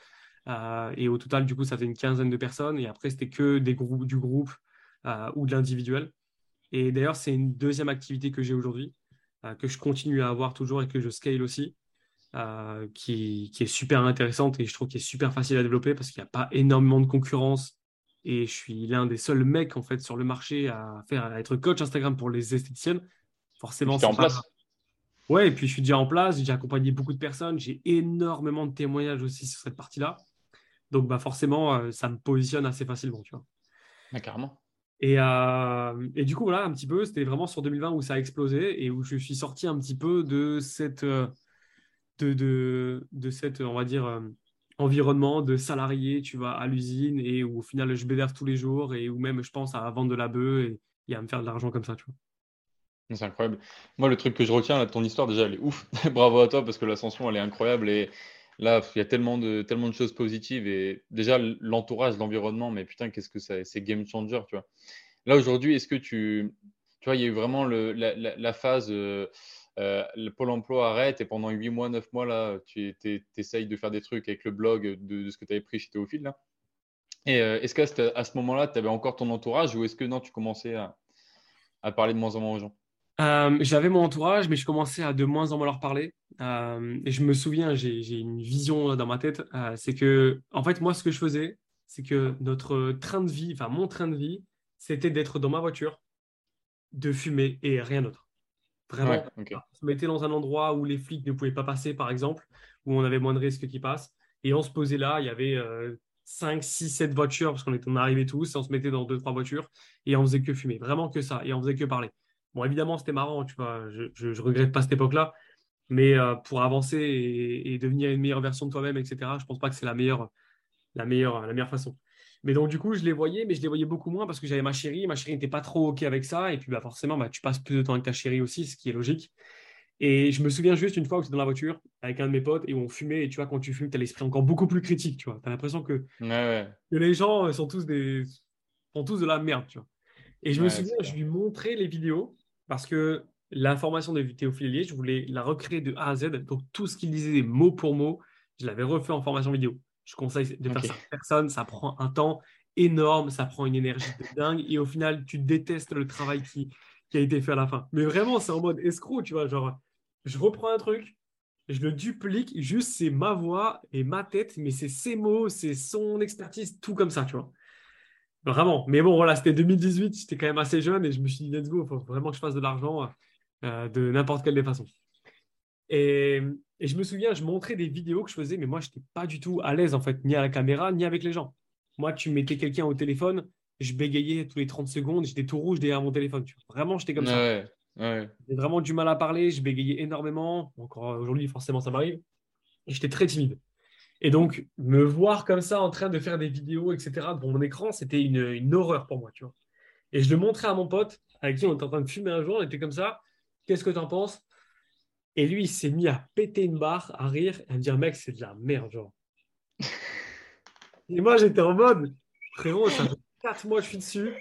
Euh, et au total, du coup, ça fait une quinzaine de personnes. Et après, c'était que des groupes, du groupe euh, ou de l'individuel. Et d'ailleurs, c'est une deuxième activité que j'ai aujourd'hui, que je continue à avoir toujours et que je scale aussi. Euh, qui, est super intéressante et je trouve qu'elle est super facile à développer parce qu'il n'y a pas énormément de concurrence et je suis l'un des seuls mecs en fait sur le marché à faire à être coach Instagram pour les esthéticiennes. Forcément, c'est en place. Ouais, et puis je suis déjà en place, j'ai accompagné beaucoup de personnes, j'ai énormément de témoignages aussi sur cette partie-là. Donc bah forcément, euh, ça me positionne assez facilement, tu vois. carrément. Et, euh, et, du coup, voilà, un petit peu, c'était vraiment sur 2020 où ça a explosé et où je suis sorti un petit peu de cette, de, de, de cet, on va dire, euh, environnement de salarié, tu vas à l'usine et où au final je bédère tous les jours et où même je pense à vendre de la bœuf et, à me faire de l'argent comme ça, tu vois. C'est incroyable. Moi, le truc que je retiens là, ton histoire, déjà, elle est ouf. Bravo à toi parce que l'ascension, elle est incroyable. Et là, il y a tellement de, tellement de choses positives. Et déjà, l'entourage, l'environnement, mais putain, qu'est-ce que c'est game changer, tu vois. Là, aujourd'hui, est-ce que tu. Tu vois, il y a eu vraiment le, la, phase. Euh, euh, le Pôle emploi arrête et pendant 8 mois, 9 mois, là, tu essayes de faire des trucs avec le blog de, ce que tu avais pris chez Théophile. Là. Et euh, est-ce qu'à à ce moment-là, tu avais encore ton entourage ou est-ce que non, tu commençais à, parler de moins en moins aux gens? Euh, J'avais mon entourage, mais je commençais à de moins en moins leur parler. et je me souviens, j'ai une vision dans ma tête, c'est que, en fait, moi, ce que je faisais, c'est que notre train de vie, enfin mon train de vie, c'était d'être dans ma voiture, de fumer et rien d'autre. Vraiment, on se mettait dans un endroit où les flics ne pouvaient pas passer, par exemple, où on avait moins de risques qu'ils passent. Et on se posait là, il y avait 5, 6, 7 voitures, parce qu'on était arrivés tous, et on se mettait dans 2, 3 voitures, et on faisait que fumer. Vraiment que ça, et on faisait que parler. Bon, évidemment, c'était marrant, tu vois, je, ne regrette pas cette époque-là, Mais euh, pour avancer et, devenir une meilleure version de toi-même, etc., je pense pas que c'est la meilleure, la, meilleure, la meilleure façon. Mais donc, du coup, je les voyais, mais je les voyais beaucoup moins parce que j'avais ma chérie. Ma chérie n'était pas trop OK avec ça. Et puis, bah, forcément, bah, tu passes plus de temps avec ta chérie aussi, ce qui est logique. Et je me souviens juste une fois où j'étais dans la voiture avec un de mes potes et où on fumait. Et tu vois, quand tu fumes, tu as l'esprit encore beaucoup plus critique. Tu vois, as l'impression que, les gens euh, sont tous, des, sont tous de la merde. Tu vois. Et je me souviens, je lui montrais les vidéos parce que l'information de Théophile je voulais la recréer de A à Z. Donc, tout ce qu'il disait mot pour mot, je l'avais refait en formation vidéo. Je conseille de faire ça à personne. Ça prend un temps énorme, ça prend une énergie de dingue. Et au final, tu détestes le travail qui, qui a été fait à la fin. Mais vraiment, c'est en mode escroc, tu vois. Genre, je reprends un truc, je le duplique, juste c'est ma voix et ma tête, mais c'est ses mots, c'est son expertise, tout comme ça, tu vois. Vraiment. Mais bon, voilà, c'était 2018, j'étais quand même assez jeune et je me suis dit, let's go, il faut vraiment que je fasse de l'argent euh, de n'importe quelle des façons. Et, et, je me souviens, je montrais des vidéos que je faisais, mais moi, je n'étais pas du tout à l'aise, en fait, ni à la caméra, ni avec les gens. Moi, tu mettais quelqu'un au téléphone, je bégayais tous les 30 secondes, j'étais tout rouge derrière mon téléphone. Vraiment, j'étais comme ça. J'ai vraiment du mal à parler, je bégayais énormément. Encore aujourd'hui, forcément, ça m'arrive. J'étais très timide. Et donc, me voir comme ça en train de faire des vidéos, etc., devant mon écran, c'était une, horreur pour moi, tu vois. Et je le montrais à mon pote, avec qui on était en train de fumer un jour, on était comme ça. Qu'est-ce que tu en penses? Et lui, il s'est mis à péter une barre, à rire, et à me dire, mec, c'est de la merde, genre. et moi, j'étais en mode, frérot, ça fait 4 mois que je suis dessus.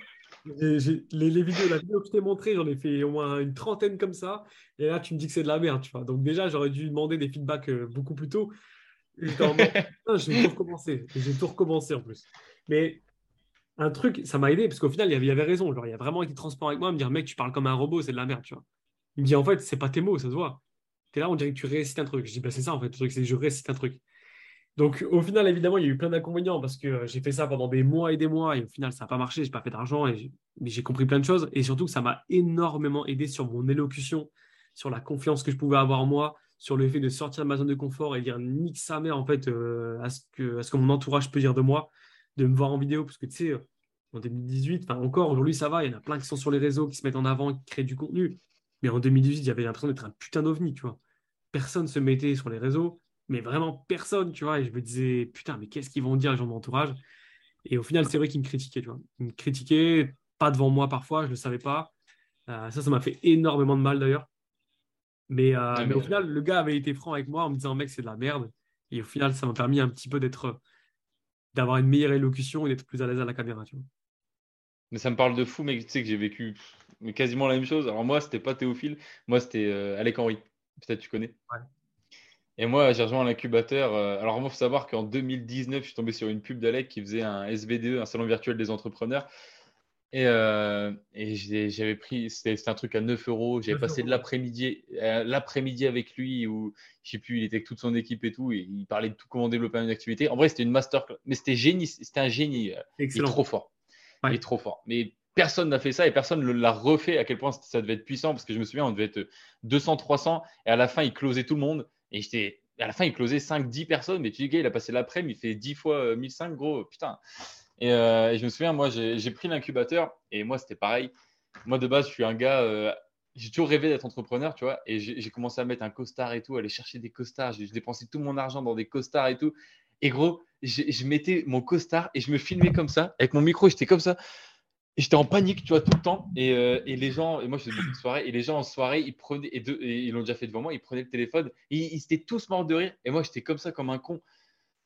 les, vidéos, la vidéo que je t'ai montrée, j'en ai fait au moins une trentaine comme ça. Et là, tu me dis que c'est de la merde, tu vois. Donc, déjà, j'aurais dû demander des feedbacks euh, beaucoup plus tôt. j'ai tout recommencé. J'ai tout recommencé en plus. Mais un truc, ça m'a aidé parce qu'au final, il y avait raison. Genre, il a vraiment été transparent avec moi, me dire, mec, tu parles comme un robot, c'est de la merde, tu vois. Il me dit, en fait, c'est pas tes mots, ça se voit. Là, on dirait que tu récites un truc. Je dis, bah, c'est ça, en fait. Le truc, c'est je récite un truc. Donc, au final, évidemment, il y a eu plein d'inconvénients parce que euh, j'ai fait ça pendant des mois et des mois et au final, ça n'a pas marché. J'ai pas fait d'argent, mais j'ai compris plein de choses. Et surtout, ça m'a énormément aidé sur mon élocution, sur la confiance que je pouvais avoir en moi, sur le fait de sortir de ma zone de confort et dire nique sa mère en fait euh, à, ce que, à ce que mon entourage peut dire de moi, de me voir en vidéo, parce que tu sais, euh, en 2018, enfin encore aujourd'hui ça va, il y en a plein qui sont sur les réseaux, qui se mettent en avant, qui créent du contenu. Mais en 2018, j'avais l'impression d'être un putain d'ovni, tu vois. Personne se mettait sur les réseaux, mais vraiment personne, tu vois. Et je me disais, putain, mais qu'est-ce qu'ils vont dire les gens de mon entourage? Et au final, c'est vrai qu'ils me critiquaient, tu vois. Ils me critiquaient, pas devant moi parfois, je ne le savais pas. Euh, ça, ça m'a fait énormément de mal d'ailleurs. Mais, euh, mais, au final, le gars avait été franc avec moi en me disant, mec, c'est de la merde. Et au final, ça m'a permis un petit peu d'être, d'avoir une meilleure élocution et d'être plus à l'aise à la caméra. Tu vois. Mais ça me parle de fou, mec. Tu sais que j'ai vécu quasiment la même chose. Alors moi, c'était pas Théophile. Moi, c'était euh, Alec Henry. Peut-être tu connais. Et moi, j'ai rejoint l'incubateur. Euh, alors, moi, il faut savoir qu'en 2019, je suis tombé sur une pub d'Alec qui faisait un SVDE, un salon virtuel des entrepreneurs. Et, euh, j'avais pris, c'était un truc à 9 euros. J'avais passé de l'après-midi, euh, l'après-midi avec lui où je sais plus, il était avec toute son équipe et tout, et il parlait de tout comment développer une activité. En vrai, c'était une master, mais c'était génie, c'était un génie. Euh, il est trop fort. Il est trop fort. Mais personne n'a fait ça et personne ne l'a refait. À quel point ça devait être puissant parce que je me souviens, on devait être 200, 300 et à la fin, il closait tout le monde. Et j'étais, à la fin, il closait 5, 10 personnes. Mais tu dis, gars, il a passé l'après-midi, il fait 10 fois 1005, gros, putain. Euh, et, je me souviens, moi, j'ai pris l'incubateur et moi, c'était pareil. Moi, de base, je suis un gars, euh, j'ai toujours rêvé d'être entrepreneur, tu vois. Et j'ai commencé à mettre un costard et tout, aller chercher des costards. J'ai dépensé tout mon argent dans des costards et tout. Et gros, je mettais mon costard et je me filmais comme ça, avec mon micro, j'étais comme ça. J'étais en panique, tu vois, tout le temps. Et, euh, et les gens, et moi je faisais beaucoup de soirées, et les gens en soirée, ils prenaient, et, ils l'ont déjà fait devant moi, ils prenaient le téléphone, et ils, étaient tous morts de rire. Et moi j'étais comme ça, comme un con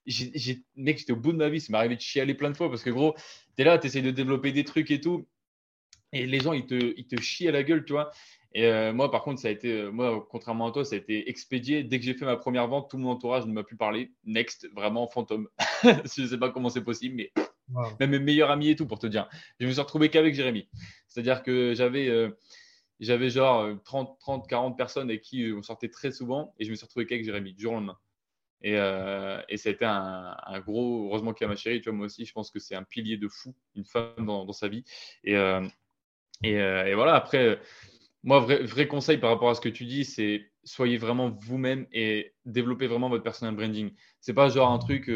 j'ai, mec, j'étais au bout de ma vie. Ça m'est arrivé de chialer plein de fois parce que, gros, tu es là, tu essayes de développer des trucs et tout. Et les gens, ils te, ils te chient à la gueule, tu vois. Et euh, moi, par contre, ça a été, euh, moi, contrairement à toi, ça a été expédié. Dès que j'ai fait ma première vente, tout mon entourage ne m'a plus parlé. Next, vraiment fantôme. je ne sais pas comment c'est possible, mais même mes meilleurs amis et tout, pour te dire. Je me suis retrouvé qu'avec Jérémy. C'est-à-dire que j'avais. Euh, j'avais genre 30, 30, 40 personnes avec qui on sortait très souvent et je me suis retrouvé qu'avec Jérémy du jour au lendemain. Et, euh, et ça a été un, gros, heureusement qu'il y a ma chérie, tu moi aussi, je pense que c'est un pilier de fou, une femme dans, sa vie. Et, euh, euh, et, voilà, après, moi, vrai, vrai, conseil par rapport à ce que tu dis, c'est soyez vraiment vous-même et développez vraiment votre personal branding. C'est pas genre un truc,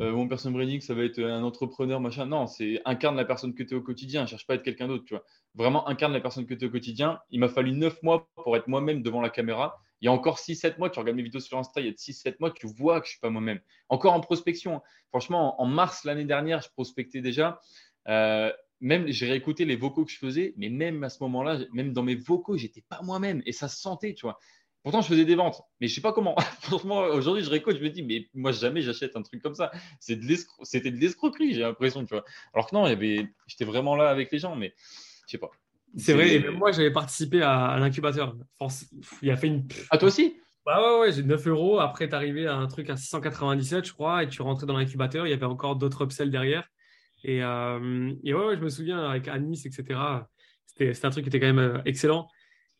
mon personal branding, ça va être un entrepreneur, machin. Non, c'est incarne la personne que tu es au quotidien, cherche pas à être quelqu'un d'autre, tu vois. Vraiment incarne la personne que tu es au quotidien. Il m'a fallu neuf mois pour être moi-même devant la caméra Il y a encore 6-7 mois, tu regardes mes vidéos sur Insta, il y a 6-7 mois, tu vois que je ne suis pas moi-même. Encore en prospection. Franchement, en mars l'année dernière, je prospectais déjà. Euh, même j'ai réécouté les vocaux que je faisais, mais même à ce moment-là, même dans mes vocaux, j'étais pas moi-même et ça se sentait, tu vois. Pourtant, je faisais des ventes, mais je sais pas comment. Franchement, aujourd'hui, je réécoute, je me dis, mais moi, jamais j'achète un truc comme ça. C'était de l'escroquerie, j'ai l'impression, tu vois. Alors que non, j'étais vraiment là avec les gens, mais je sais pas. C'est vrai, et moi, j'avais participé à, l'incubateur. Il a fait une. À toi aussi? Bah ouais, ouais, j'ai 9 euros. Après, tu arrivé à un truc à 697, je crois, et tu rentrais dans l'incubateur. Il y avait encore d'autres upsells derrière. Et, euh, et ouais, je me souviens avec Anis, etc. C'était un truc qui était quand même euh, excellent.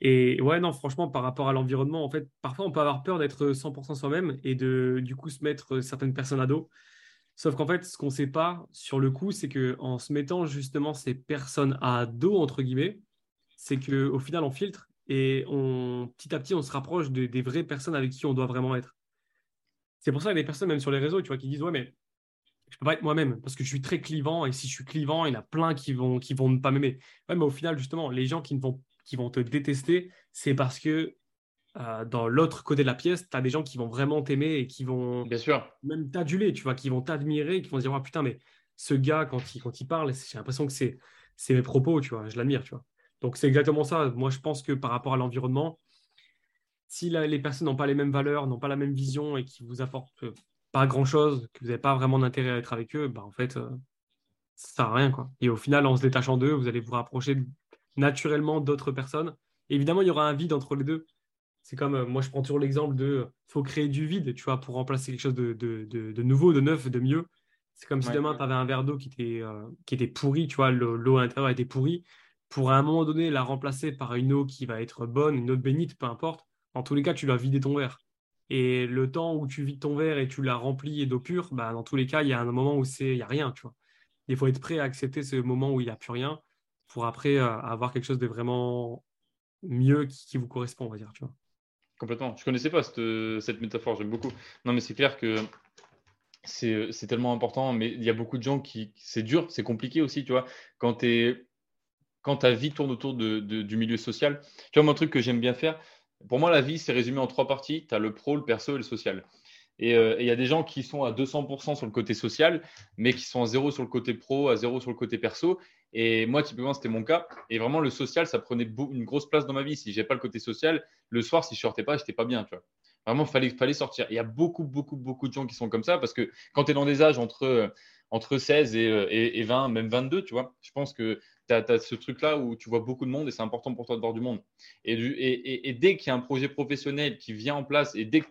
Et ouais, non, franchement, par rapport à l'environnement, en fait, parfois on peut avoir peur d'être 100% soi-même et de du coup se mettre certaines personnes à dos. Sauf qu'en fait, ce qu'on ne sait pas sur le coup, c'est qu'en se mettant justement ces personnes à dos, entre guillemets, c'est qu'au final, on filtre et on, petit à petit, on se rapproche des vraies personnes avec qui on doit vraiment être. C'est pour ça qu'il y a des personnes, même sur les réseaux, tu vois, qui disent Ouais, mais je peux pas être moi-même parce que je suis très clivant et si je suis clivant, il y en a plein qui vont qui vont ne pas m'aimer. Ouais, mais au final, justement, les gens qui ne vont qui vont te détester, c'est parce que euh, dans l'autre côté de la pièce, tu as des gens qui vont vraiment t'aimer et qui vont Bien sûr. même t'aduler, tu vois, qui vont t'admirer, qui vont se dire oh, putain, mais ce gars, quand il, quand il parle, j'ai l'impression que c'est mes propos, tu vois, je l'admire, tu vois. Donc c'est exactement ça. Moi, je pense que par rapport à l'environnement, si les personnes n'ont pas les mêmes valeurs, n'ont pas la même vision et qui vous apportent euh, pas grand-chose, que vous n'avez pas vraiment d'intérêt à être avec eux, bah, en fait, euh, ça ne sert à rien. Quoi. Et au final, en se détachant d'eux, vous allez vous rapprocher naturellement d'autres personnes. évidemment, il y aura un vide entre les deux. C'est comme, euh, moi, je prends toujours l'exemple de, faut créer du vide, tu vois, pour remplacer quelque chose de, de, de, nouveau, de neuf, de mieux. C'est comme si demain, tu avais un verre d'eau qui, était euh, qui était pourri, tu vois, l'eau à l'intérieur était pourrie. Pour à un moment donné la remplacer par une eau qui va être bonne, une eau bénite, peu importe, en tous les cas, tu dois vider ton verre. Et le temps où tu vides ton verre et tu l'as rempli d'eau pure, bah, dans tous les cas, il y a un moment où il n'y a rien, tu vois. Il faut être prêt à accepter ce moment où il n'y a plus rien pour après euh, avoir quelque chose de vraiment mieux qui, vous correspond, on va dire, tu vois. Complètement. Je ne connaissais pas cette, cette métaphore, j'aime beaucoup. Non, mais c'est clair que c'est tellement important, mais il y a beaucoup de gens qui. C'est dur, c'est compliqué aussi, tu vois. Quand, quand ta vie tourne autour de, du milieu social. Tu vois, mon truc que j'aime bien faire, pour moi, la vie, c'est résumé en trois parties. Tu as le pro, le perso et le social. Euh, et il y a des gens qui sont à 200% sur le côté social, mais qui sont à zéro sur le côté pro, à zéro sur le côté perso. Et moi, typiquement, c'était mon cas. Et vraiment, le social, ça prenait une grosse place dans ma vie. Si j'ai pas le côté social, le soir, si je sortais pas, j'étais pas bien. Tu vois. Vraiment, fallait, fallait sortir. Il y a beaucoup, beaucoup, beaucoup de gens qui sont comme ça parce que quand tu es dans des âges entre, euh, entre 16 et, et, 20, même 22, tu vois, je pense que tu as, ce truc-là où tu vois beaucoup de monde et c'est important pour toi de voir du monde. Et, et, et dès qu'il y a un projet professionnel qui vient en place et dès que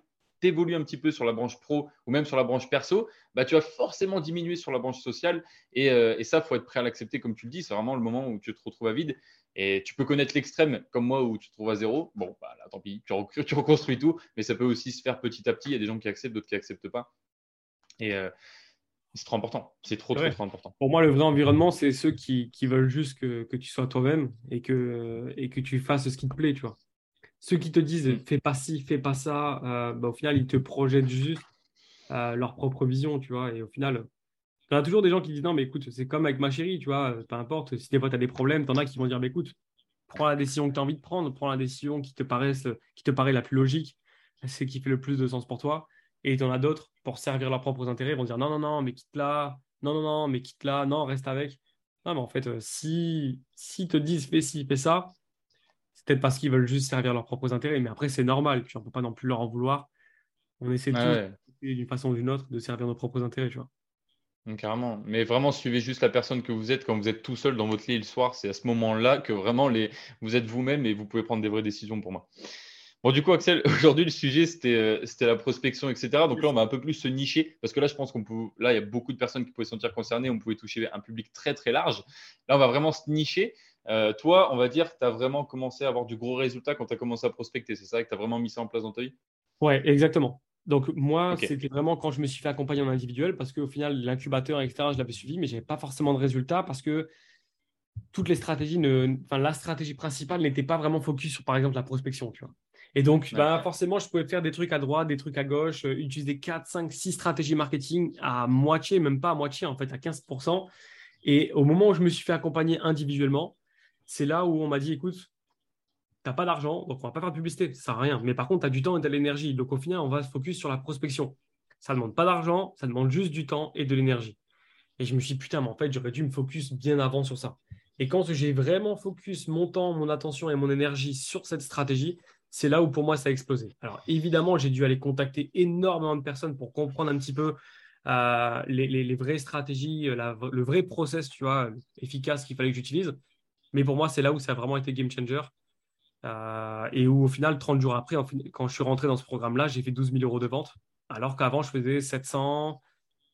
évolues un petit peu sur la branche pro ou même sur la branche perso, bah, tu vas forcément diminuer sur la branche sociale. Et, euh, et ça, il faut être prêt à l'accepter, comme tu le dis. C'est vraiment le moment où tu te retrouves à vide. Et tu peux connaître l'extrême, comme moi, où tu te trouves à zéro. Bon, bah, là, tant pis, tu, tu, reconstruis tout. Mais ça peut aussi se faire petit à petit. Il y a des gens qui acceptent, d'autres qui n'acceptent pas. Et euh, c'est trop important. C'est trop, trop, trop, important. Pour moi, le vrai environnement, c'est ceux qui, qui, veulent juste que, que tu sois toi-même et que, et que tu fasses ce qui te plaît, tu vois. Ceux qui te disent mm. fais pas ci, fais pas ça, euh, bah, au final, ils te projettent juste euh, leur propre vision, tu vois. Et au final, tu as toujours des gens qui disent non, mais écoute, c'est comme avec ma chérie, tu vois, peu importe, si des fois tu as des problèmes, tu en as qui vont dire, mais écoute, prends la décision que tu as envie de prendre, prends la décision qui te, paraisse, qui te paraît la plus logique, c'est qui fait le plus de sens pour toi. Et tu en as d'autres, pour servir leurs propres intérêts, vont dire non, non, non, mais quitte là, non, non, non, mais quitte là, non, reste avec. Non, mais en fait, euh, si, si te disent fais ci, fais ça, peut-être parce qu'ils veulent juste servir leurs propres intérêts, mais après, c'est normal. Tu ne peux pas non plus leur en vouloir. On essaie tous, d'une façon ou d'une autre, de servir nos propres intérêts, tu vois. Mm, carrément. Mais vraiment, suivez juste la personne que vous êtes quand vous êtes tout seul dans votre lit le soir. C'est à ce moment-là que vraiment les... vous êtes vous-même et vous pouvez prendre des vraies décisions pour moi. Bon, du coup, Axel, aujourd'hui, le sujet, euh, c'était la prospection, etc. Donc là, on va un peu plus se nicher parce que là, je pense qu'on peut. Là, il y a beaucoup de personnes qui pouvaient se sentir concernées. On pouvait toucher un public très, très large. Là, on va vraiment se nicher. Euh, toi, on va dire que tu as vraiment commencé à avoir du gros résultat quand tu as commencé à prospecter. C'est ça que tu as vraiment mis ça en place dans ta vie? Ouais, exactement. Donc, moi, c'était vraiment quand je me suis fait accompagner en individuel parce qu'au final, l'incubateur, etc., je l'avais suivi, mais je n'avais pas forcément de résultats parce que toutes les stratégies, ne... enfin, la stratégie principale n'était pas vraiment focus sur, par exemple, la prospection. Tu vois. Et donc, bah, forcément, je pouvais faire des trucs à droite, des trucs à gauche, euh, utiliser 4, 5, 6 stratégies marketing à moitié, même pas à moitié, en fait, à 15%. Et au moment où je me suis fait accompagner individuellement, c'est là où on m'a dit, écoute, n'as pas d'argent, donc on va pas faire de publicité, ça sert à rien. Mais par contre, tu as du temps et de l'énergie. Donc au final, on va se focus sur la prospection. Ça demande pas d'argent, ça demande juste du temps et de l'énergie. Et je me suis dit, putain, mais en fait, j'aurais dû me focus bien avant sur ça. Et quand j'ai vraiment focus mon temps, mon attention et mon énergie sur cette stratégie, c'est là où pour moi ça a explosé. Alors évidemment, j'ai dû aller contacter énormément de personnes pour comprendre un petit peu euh, les, vraies stratégies, le vrai process, tu vois, efficace qu'il fallait que j'utilise. Mais pour moi, c'est là où ça a vraiment été game changer. Euh, et où au final, 30 jours après, quand je suis rentré dans ce programme-là, j'ai fait 12 000 euros de vente, alors qu'avant, je faisais 700,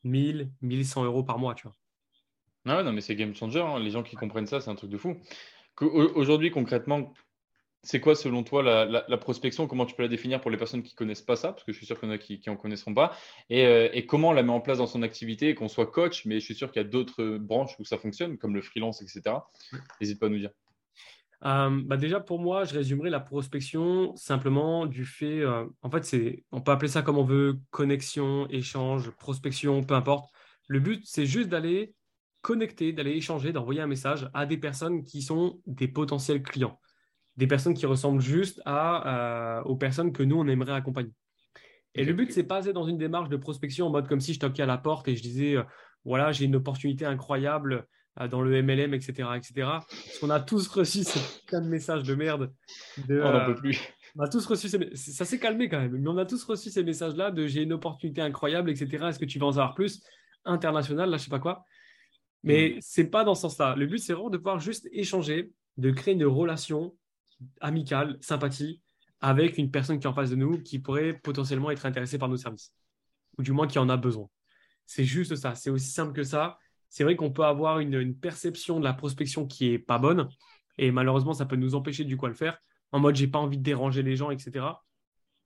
1000, 1100 euros par mois, tu vois. Ah non, mais c'est game changer. Hein. Les gens qui comprennent ça, c'est un truc de fou. Aujourd'hui, concrètement, c'est quoi selon toi la, prospection? Comment tu peux la définir pour les personnes qui ne connaissent pas ça? Parce que je suis sûr qu'il y en a qui n'en connaîtront pas. Euh, et, comment on la met en place dans son activité, qu'on soit coach, mais je suis sûr qu'il y a d'autres branches où ça fonctionne, comme le freelance, etc. N'hésite pas à nous dire. Euh, bah déjà, pour moi, je résumerai la prospection simplement du fait, euh, en fait, c'est, on peut appeler ça comme on veut, connexion, échange, prospection, peu importe. Le but, c'est juste d'aller connecter, d'aller échanger, d'envoyer un message à des personnes qui sont des potentiels clients des personnes qui ressemblent juste à, euh, aux personnes que nous, on aimerait accompagner. Et le but, c'est pas d'être dans une démarche de prospection en mode comme si je toquais à la porte et je disais, euh, voilà, j'ai une opportunité incroyable euh, dans le MLM, etc., etc. Parce qu'on a tous reçu ce putain de messages de merde. De, on n'en peut plus. On a tous reçu ces... Ça s'est calmé quand même, mais on a tous reçu ces messages-là de j'ai une opportunité incroyable, etc. Est-ce que tu vas en savoir plus? International, là, je sais pas quoi. Mais hmm. c'est pas dans ce sens-là. Le but, c'est vraiment de pouvoir juste échanger, de créer une relation amicale, sympathie avec une personne qui est en face de nous qui pourrait potentiellement être intéressée par nos services, ou du moins qui en a besoin. C'est juste ça, c'est aussi simple que ça. C'est vrai qu'on peut avoir une, perception de la prospection qui est pas bonne, et malheureusement, ça peut nous empêcher du coup à le faire, en mode j'ai pas envie de déranger les gens, etc.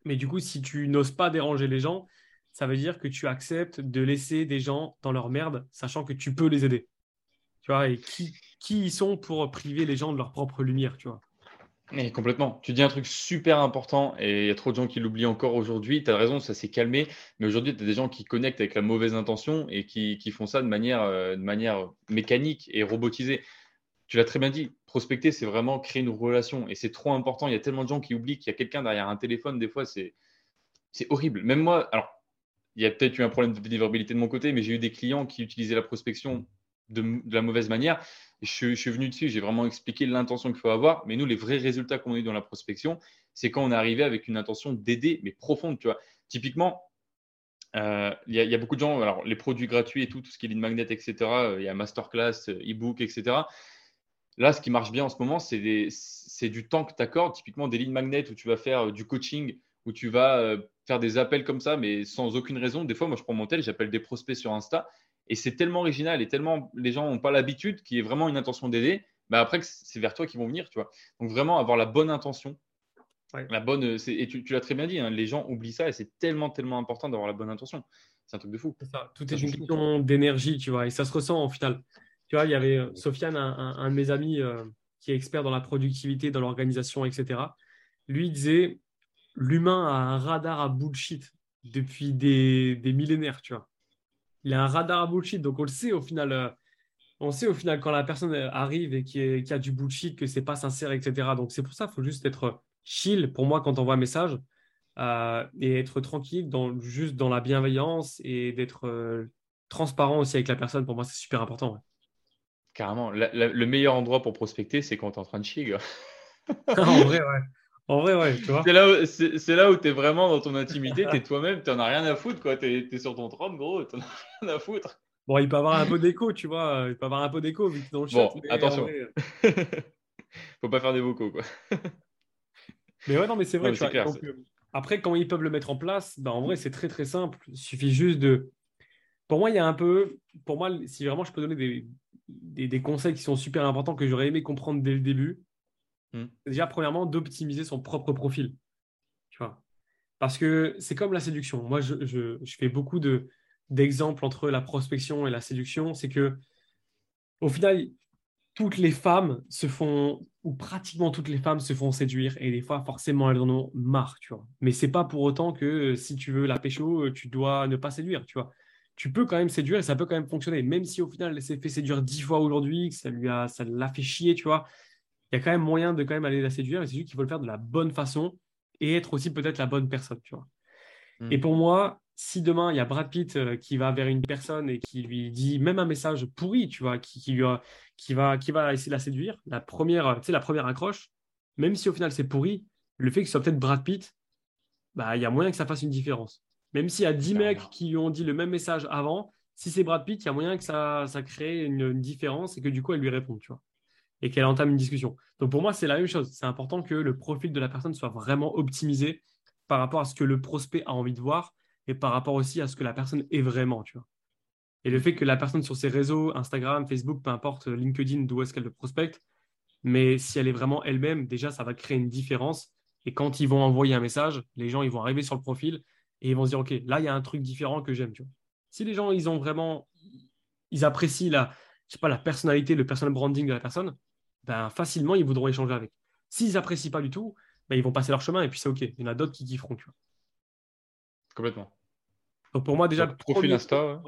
Mais du coup, si tu n'oses pas déranger les gens, ça veut dire que tu acceptes de laisser des gens dans leur merde, sachant que tu peux les aider. Tu vois, et qui, qui ils sont pour priver les gens de leur propre lumière, tu vois. Complètement. Tu dis un truc super important et il y a trop de gens qui l'oublient encore aujourd'hui. Tu as raison, ça s'est calmé. Mais aujourd'hui, tu as des gens qui connectent avec la mauvaise intention et qui, font ça de manière, euh, de manière mécanique et robotisée. Tu l'as très bien dit. Prospecter, c'est vraiment créer une relation. Et c'est trop important. Il y a tellement de gens qui oublient qu'il y a quelqu'un derrière un téléphone. Des fois, c'est horrible. Même moi, alors, il y a peut-être eu un problème de délivrabilité de mon côté, mais j'ai eu des clients qui utilisaient la prospection de, la mauvaise manière. Je, suis venu dessus, j'ai vraiment expliqué l'intention qu'il faut avoir. Mais nous, les vrais résultats qu'on a eu dans la prospection, c'est quand on est arrivé avec une intention d'aider, mais profonde. Tu vois. Typiquement, euh, il y, a beaucoup de gens, alors les produits gratuits et tout, tout ce qui est lead magnet, etc. Euh, il y a masterclass, euh, e-book, etc. Là, ce qui marche bien en ce moment, c'est du temps que tu accordes. Typiquement, des lead magnets où tu vas faire du coaching, où tu vas faire des appels comme ça, mais sans aucune raison. Des fois, moi, je prends mon tel, j'appelle des prospects sur Insta et c'est tellement original et tellement les gens n'ont pas l'habitude qu'il y ait vraiment une intention d'aider, bah après c'est vers toi qu'ils vont venir, tu vois. Donc vraiment avoir la bonne intention, la bonne, et tu, l'as très bien dit, hein, les gens oublient ça et c'est tellement tellement important d'avoir la bonne intention. C'est un truc de fou. Tout est une question d'énergie, tu vois, et ça se ressent au final. Tu vois, il y avait euh, Sofiane, un, de mes amis euh, qui est expert dans la productivité, dans l'organisation, etc. Lui disait, l'humain a un radar à bullshit depuis des, des millénaires, tu vois il a un radar à bullshit. Donc, on le sait au final. Euh, on sait au final quand la personne euh, arrive et qui, a du bullshit, que c'est pas sincère, etc. Donc, c'est pour ça qu'il faut juste être chill pour moi quand on voit un message euh, et être tranquille, dans, juste dans la bienveillance et d'être transparent aussi avec la personne. Pour moi, c'est super important. Carrément. le meilleur endroit pour prospecter, c'est quand tu es en train de chier. en vrai, ouais. En vrai, ouais, tu vois. C'est là, où tu es vraiment dans ton intimité, tu es toi-même, tu n'en as rien à foutre, quoi. Tu es, sur ton trône, gros, tu n'en as rien à foutre. Bon, il peut avoir un peu d'écho, tu vois. Il peut avoir un peu d'écho vu que dans le chat. Bon, attention. Faut pas faire des vocaux, quoi. mais ouais, non, mais c'est vrai. Euh, après, quand ils peuvent le mettre en place, bah, en vrai, c'est très, très simple. Il suffit juste de. Pour moi, il y a un peu. Pour moi, si vraiment je peux donner des, des, des conseils qui sont super importants que j'aurais aimé comprendre dès le début, Hmm. Déjà, premièrement, d'optimiser son propre profil. Tu vois Parce que c'est comme la séduction. Moi, je, je, fais beaucoup de, d'exemples entre la prospection et la séduction. C'est que, au final, toutes les femmes se font, ou pratiquement toutes les femmes se font séduire, et des fois, forcément, elles en ont marre, tu vois. Mais c'est pas pour autant que si tu veux la pécho, tu dois ne pas séduire, tu vois. Tu peux quand même séduire et ça peut quand même fonctionner, même si au final, elle s'est fait séduire dix fois aujourd'hui, que ça lui a, ça l'a fait chier, tu vois il y a quand même moyen de quand même aller la séduire, mais c'est juste qu'il faut le faire de la bonne façon et être aussi peut-être la bonne personne, tu vois. Et hmm. pour moi, si demain il y a Brad Pitt euh, qui va vers une personne et qui lui dit même un message pourri, tu vois, qui, qui, qui, va, qui va essayer de la séduire, la première, la première accroche, même si au final c'est pourri, le fait que ce soit peut-être Brad Pitt, bah, il y a moyen que ça fasse une différence. Même s'il y a 10 mecs qui lui ont dit le même message avant, si c'est Brad Pitt, il y a moyen que ça, ça crée une, différence et que du coup, elle lui réponde, tu vois. Et qu'elle entame une discussion. Donc pour moi, c'est la même chose. C'est important que le profil de la personne soit vraiment optimisé par rapport à ce que le prospect a envie de voir et par rapport aussi à ce que la personne est vraiment, tu vois. Et le fait que la personne sur ses réseaux, Instagram, Facebook, peu importe, LinkedIn, d'où est-ce qu'elle le prospecte, mais si elle est vraiment elle-même, déjà, ça va créer une différence. Et quand ils vont envoyer un message, les gens, ils vont arriver sur le profil et ils vont se dire, OK, là, il y a un truc différent que j'aime. Si les gens, ils ont vraiment, ils apprécient la, je sais pas, la personnalité, le personal branding de la personne, ben, facilement, ils voudront échanger avec. S'ils apprécient pas du tout, ben, ils vont passer leur chemin et puis c'est OK. Il y en a d'autres qui kifferont. Tu vois. Complètement. Donc pour moi, déjà, le profil Insta.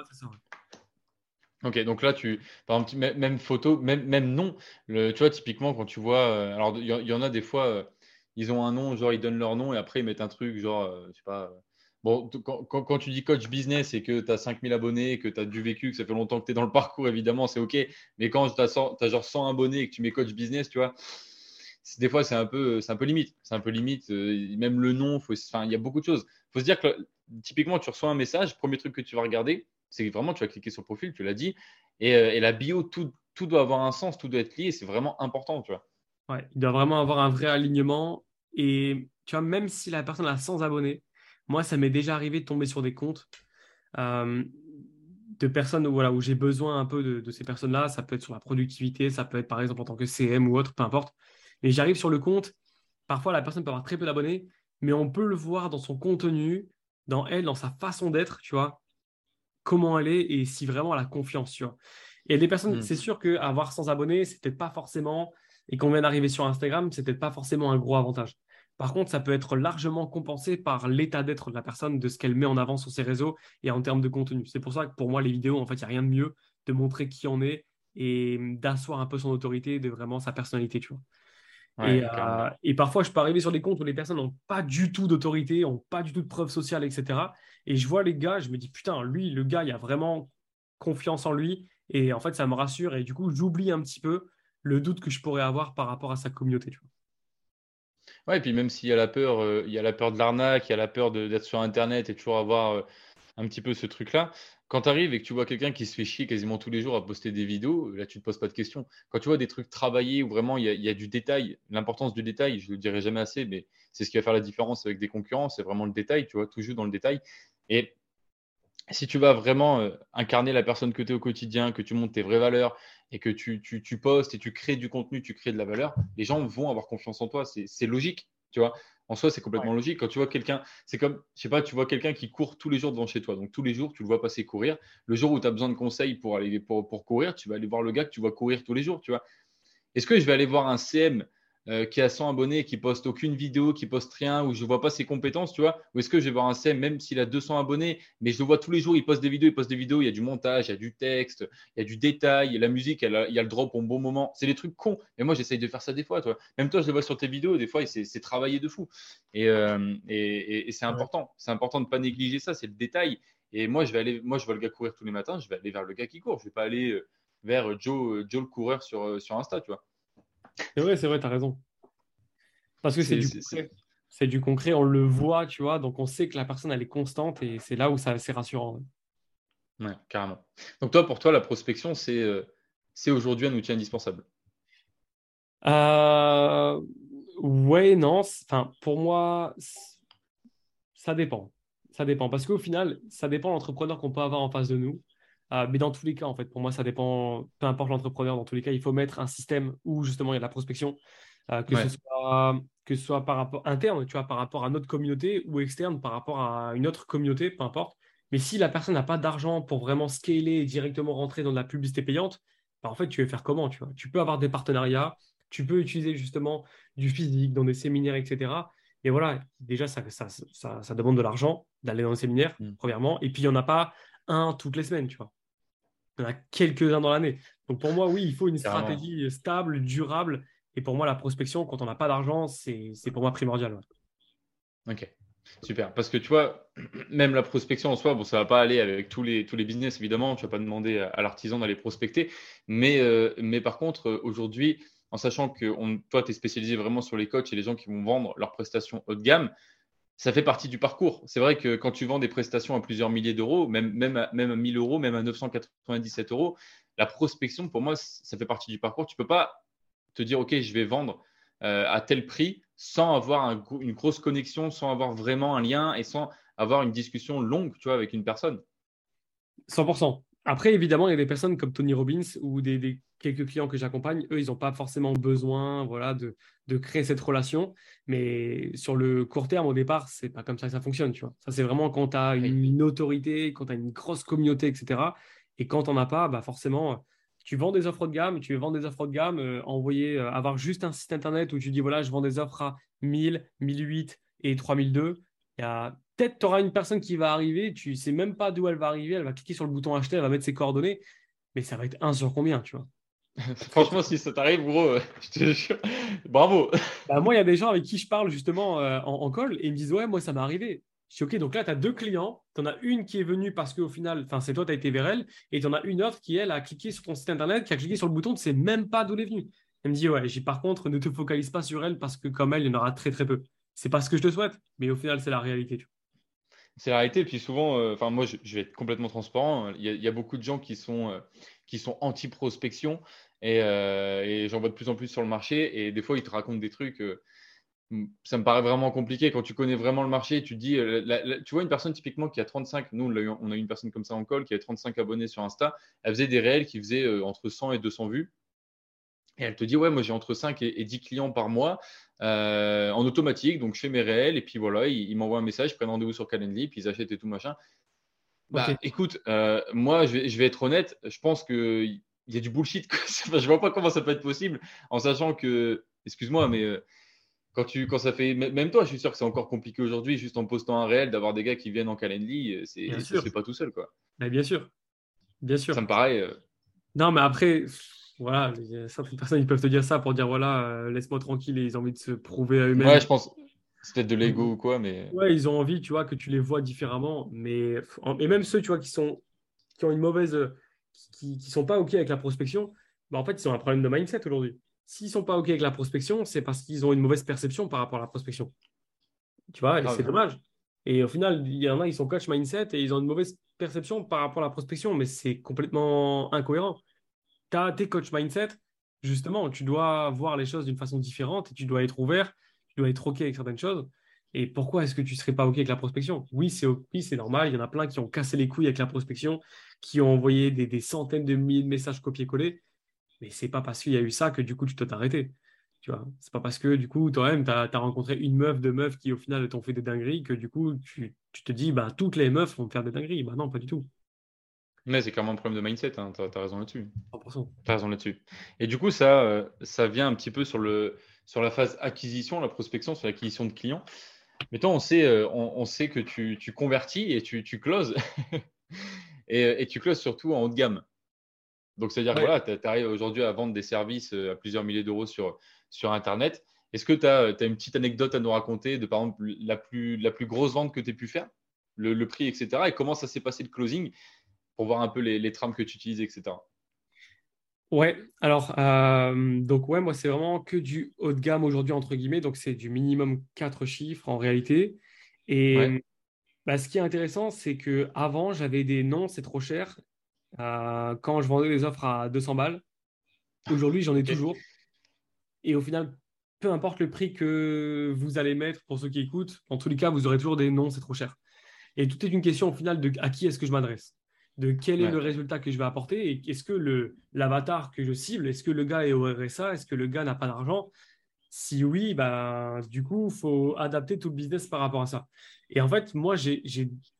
Ok, donc là, tu, par exemple, même photo, même, même nom, le, tu vois, typiquement, quand tu vois, euh, alors il y, en a des fois, euh, ils ont un nom, genre ils donnent leur nom et après ils mettent un truc, genre, euh, je sais pas. Bon, quand, tu dis coach business et que tu as 5000 abonnés, que tu as du vécu, que ça fait longtemps que tu es dans le parcours, évidemment, c'est OK. Mais quand tu as, genre 100 abonnés et que tu mets coach business, tu vois, des fois, c'est un, peu, un peu limite. C'est un peu limite. même le nom, il y a beaucoup de choses. Il faut se dire que typiquement, tu reçois un message, premier truc que tu vas regarder, c'est vraiment, tu vas cliquer sur le profil, tu l'as dit, et, et, la bio, tout, tout doit avoir un sens, tout doit être lié, c'est vraiment important, tu vois. Ouais, il doit vraiment avoir un vrai alignement. Et tu vois, même si la personne a 100 abonnés, moi, ça m'est déjà arrivé de tomber sur des comptes euh, de personnes où, voilà, où j'ai besoin un peu de, ces personnes-là. Ça peut être sur la productivité, ça peut être par exemple en tant que CM ou autre, peu importe. Mais j'arrive sur le compte. Parfois, la personne peut avoir très peu d'abonnés, mais on peut le voir dans son contenu, dans elle, dans sa façon d'être, tu vois, comment elle est et si vraiment elle a confiance, tu vois. Et des personnes, hmm. c'est sûr qu'avoir 100 abonnés, c'est peut-être pas forcément et qu'on vient d'arriver sur Instagram, c'est peut-être pas forcément un gros avantage. Par contre, ça peut être largement compensé par l'état d'être de la personne, de ce qu'elle met en avant sur ses réseaux et en termes de contenu. C'est pour ça que pour moi, les vidéos, en fait, il n'y a rien de mieux de montrer qui on est et d'asseoir un peu son autorité, de vraiment sa personnalité, tu vois. Euh, et, parfois, je peux arriver sur des comptes où les personnes n'ont pas du tout d'autorité, n'ont pas du tout de preuves sociales, etc. Et je vois les gars, je me dis, putain, lui, le gars, il a vraiment confiance en lui. Et en fait, ça me rassure. Et du coup, j'oublie un petit peu le doute que je pourrais avoir par rapport à sa communauté. Tu vois. Ouais, et puis même s'il y a la peur, euh, il y a la peur de l'arnaque, il y a la peur d'être sur Internet et toujours avoir euh, un petit peu ce truc-là. Quand tu arrives et que tu vois quelqu'un qui se fait chier quasiment tous les jours à poster des vidéos, là, tu ne te poses pas de questions. Quand tu vois des trucs travaillés où vraiment il y a, du détail, l'importance du détail, je ne le dirai jamais assez, mais c'est ce qui va faire la différence avec des concurrents, c'est vraiment le détail, tu vois, tout joue dans le détail. Et si tu vas vraiment euh, incarner la personne que tu es au quotidien, que tu montes tes vraies valeurs et que tu, tu, postes et tu crées du contenu, tu crées de la valeur, les gens vont avoir confiance en toi. C'est logique, tu vois. En soi, c'est complètement logique. Quand tu vois quelqu'un, c'est comme, je sais pas, tu vois quelqu'un qui court tous les jours devant chez toi. Donc tous les jours, tu le vois passer courir. Le jour où tu as besoin de conseils pour aller pour, pour courir, tu vas aller voir le gars que tu vois courir tous les jours, tu vois. Est-ce que je vais aller voir un CM euh, qui a 100 abonnés, qui poste aucune vidéo, qui poste rien, où je ne vois pas ses compétences, tu vois Ou est-ce que je vais voir un CM, même s'il a 200 abonnés, mais je le vois tous les jours, il poste des vidéos, il poste des vidéos, il y a du montage, il y a du texte, il y a du détail, la musique, il y a le drop au bon moment. C'est des trucs cons. Et moi, j'essaye de faire ça des fois, toi. Même toi, je le vois sur tes vidéos, des fois, c'est travaillé de fou. Et, euh, et, c'est important. C'est important de ne pas négliger ça, c'est le détail. Et moi, je vais aller, moi, je vois le gars courir tous les matins, je vais aller vers le gars qui court. Je ne vais pas aller euh, vers Joe, Joe le coureur sur, sur Insta, tu vois. C'est vrai, c'est vrai, tu as raison. Parce que c'est du concret. C'est du concret, on le voit, tu vois, donc on sait que la personne, elle est constante et c'est là où c'est rassurant. Ouais. carrément. Donc toi, pour toi, la prospection, c'est euh, aujourd'hui un outil indispensable? Euh, Ouais, non. Enfin, pour moi, ça dépend. Ça dépend. Parce qu'au final, ça dépend de l'entrepreneur qu'on peut avoir en face de nous. Euh, mais dans tous les cas, en fait, pour moi, ça dépend, peu importe l'entrepreneur, dans tous les cas, il faut mettre un système où justement il y a de la prospection, euh, que, ce soit, que ce soit par rapport interne, tu vois, par rapport à notre communauté ou externe par rapport à une autre communauté, peu importe. Mais si la personne n'a pas d'argent pour vraiment scaler et directement rentrer dans de la publicité payante, bah, en fait, tu veux faire comment tu, vois? Tu peux avoir des partenariats, tu peux utiliser justement du physique dans des séminaires, etc. Et voilà, déjà, ça, ça, ça, demande de l'argent d'aller dans le séminaire, mm. premièrement. Et puis, il n'y en a pas un toutes les semaines, tu vois? Il y en a quelques-uns dans l'année. Donc, pour moi, oui, il faut une stratégie stable, durable Et pour moi, la prospection, quand on n'a pas d'argent, c'est pour moi primordial. Ok. Super. Parce que tu vois, même la prospection en soi, bon, ça va pas aller avec tous les, tous les business, évidemment. Tu vas pas demander à, l'artisan d'aller prospecter. Mais, euh, mais par contre, euh, aujourd'hui, en sachant que toi, tu es spécialisé vraiment sur les coachs et les gens qui vont vendre leurs prestations haut de gamme, ça fait partie du parcours. C'est vrai que quand tu vends des prestations à plusieurs milliers d'euros, même, même, à, même à 1000 euros, même à 997 euros, la prospection, pour moi, ça fait partie du parcours. Tu ne peux pas te dire, OK, je vais vendre euh, à tel prix sans avoir une grosse connexion, sans avoir vraiment un lien et sans avoir une discussion longue tu vois, avec une personne. 100%. Après, évidemment, il y a des personnes comme Tony Robbins ou des, quelques clients que j'accompagne, eux, ils n'ont pas forcément besoin voilà, de, créer cette relation. Mais sur le court terme, au départ, c'est pas comme ça que ça fonctionne. Tu vois. Ça, c'est vraiment quand tu as une, autorité, quand tu as une grosse communauté, etc. Et quand on n'en as pas, bah forcément, tu vends des offres de gamme, tu veux vendre des offres de gamme, euh, envoyer, euh, avoir juste un site internet où tu dis voilà, je vends des offres à 1000, 1008 et 3002. Il y a peut-être tu auras une personne qui va arriver, tu sais même pas d'où elle va arriver, elle va cliquer sur le bouton acheter, elle va mettre ses coordonnées, mais ça va être un sur combien, tu vois. Franchement, si ça t'arrive, gros, euh, je te jure, bravo. Bah, moi, il y a des gens avec qui je parle justement en, en, call et ils me disent Ouais, moi, ça m'est arrivé. Je dis, OK, donc là, tu deux clients. Tu en as une qui est venue parce qu'au final, c'est toi, tu as été vers elle. Et tu en as une autre qui, elle, a cliqué sur ton site internet, qui a cliqué sur le bouton, tu ne sais même pas d'où elle est venue. Elle me dit, ouais, par contre, ne te focalise pas sur elle parce que comme elle, il y en aura très, très peu. C'est pas ce que je te souhaite, mais au final, c'est la réalité. C'est la réalité. Puis souvent, euh, enfin, moi, je, vais être complètement transparent. Il y, a, beaucoup de gens qui sont, euh, qui sont anti-prospection et, euh, et j'en vois de plus en plus sur le marché. Et des fois, ils te racontent des trucs ça me paraît vraiment compliqué. Quand tu connais vraiment le marché, tu dis, tu vois une personne typiquement qui a 35, nous on a, eu une personne comme ça en call qui avait 35 abonnés sur Insta, elle faisait des réels qui faisaient entre 100 et 200 vues. Et elle te dit, ouais, moi j'ai entre 5 et, 10 clients par mois euh, en automatique, donc je fais mes réels et puis voilà, ils, m'envoient un message, ils prennent rendez-vous sur Calendly, puis ils achètent et tout machin. Bah, écoute, moi je vais, je vais, être honnête, je pense qu'il y a du bullshit. je vois pas comment ça peut être possible en sachant que, excuse-moi, mais quand, tu, quand ça fait. Même toi, je suis sûr que c'est encore compliqué aujourd'hui, juste en postant un réel, d'avoir des gars qui viennent en Calendly. Euh, c'est, c'est pas tout seul, quoi. Mais bien sûr. Bien sûr. Ça me paraît. Euh, non, mais après, voilà, certaines personnes ils peuvent te dire ça pour dire voilà, euh, laisse-moi tranquille et ils ont envie de se prouver à eux-mêmes. Ouais, je pense. C'est peut-être de l'ego ou quoi, mais. Ouais, ils ont envie, tu vois, que tu les vois différemment. Mais. Et même ceux, tu vois, qui, sont... qui ont une mauvaise. qui, qui sont pas OK avec la prospection, bah, en fait, ils ont un problème de mindset aujourd'hui. S'ils ne sont pas OK avec la prospection, c'est parce qu'ils ont une mauvaise perception par rapport à la prospection. Tu vois, c'est dommage. Et au final, il y en a, ils sont coach mindset et ils ont une mauvaise perception par rapport à la prospection, mais c'est complètement incohérent. Tu tes coach mindset, justement, tu dois voir les choses d'une façon différente et tu dois être ouvert, tu dois être OK avec certaines choses. Et pourquoi est-ce que tu ne serais pas OK avec la prospection? Oui, c'est oui, c'est normal. Il y en a plein qui ont cassé les couilles avec la prospection, qui ont envoyé des, centaines de milliers de messages copier-coller. Mais c'est pas parce qu'il y a eu ça que du coup tu t'es arrêté. Tu vois, c'est pas parce que du coup toi-même tu as, rencontré une meuf, deux meufs qui au final t'ont fait des dingueries que du coup tu, te dis bah toutes les meufs vont faire des dingueries. Bah non, pas du tout. Mais c'est clairement un problème de mindset, hein. tu as, raison là-dessus. Tu as raison là-dessus. Et du coup, ça, euh, ça vient un petit peu sur, le, sur la phase acquisition, la prospection, sur l'acquisition de clients. Mais toi, on sait, euh, on, sait que tu, tu, convertis et tu, tu closes. et, et, tu closes surtout en haut de gamme. Donc, c'est-à-dire que voilà, tu arrives aujourd'hui à vendre des services euh, à plusieurs milliers d'euros sur, sur Internet. Est-ce que tu as, une petite anecdote à nous raconter de, par exemple, la plus, la plus grosse vente que tu aies pu faire, le, prix, etc. Et comment ça s'est passé le closing? Pour voir un peu les, les trames que tu utilises, etc. Ouais, alors, euh, donc, ouais, moi, c'est vraiment que du haut de gamme aujourd'hui, entre guillemets. Donc, c'est du minimum 4 chiffres en réalité. Et bah, ce qui est intéressant, c'est qu'avant, j'avais des non, c'est trop cher. Euh, quand je vendais des offres à 200 balles. Aujourd'hui, j'en ai toujours. Et au final, peu importe le prix que vous allez mettre pour ceux qui écoutent, en tous les cas, vous aurez toujours des non, c'est trop cher. Et tout est une question au final de à qui est-ce que je m'adresse, de quel est le résultat que je vais apporter et est-ce que le l'avatar que je cible, est-ce que le gars est au RSA, est-ce que le gars n'a pas d'argent? Si oui, bah, du coup, il faut adapter tout le business par rapport à ça. Et en fait, moi, j'ai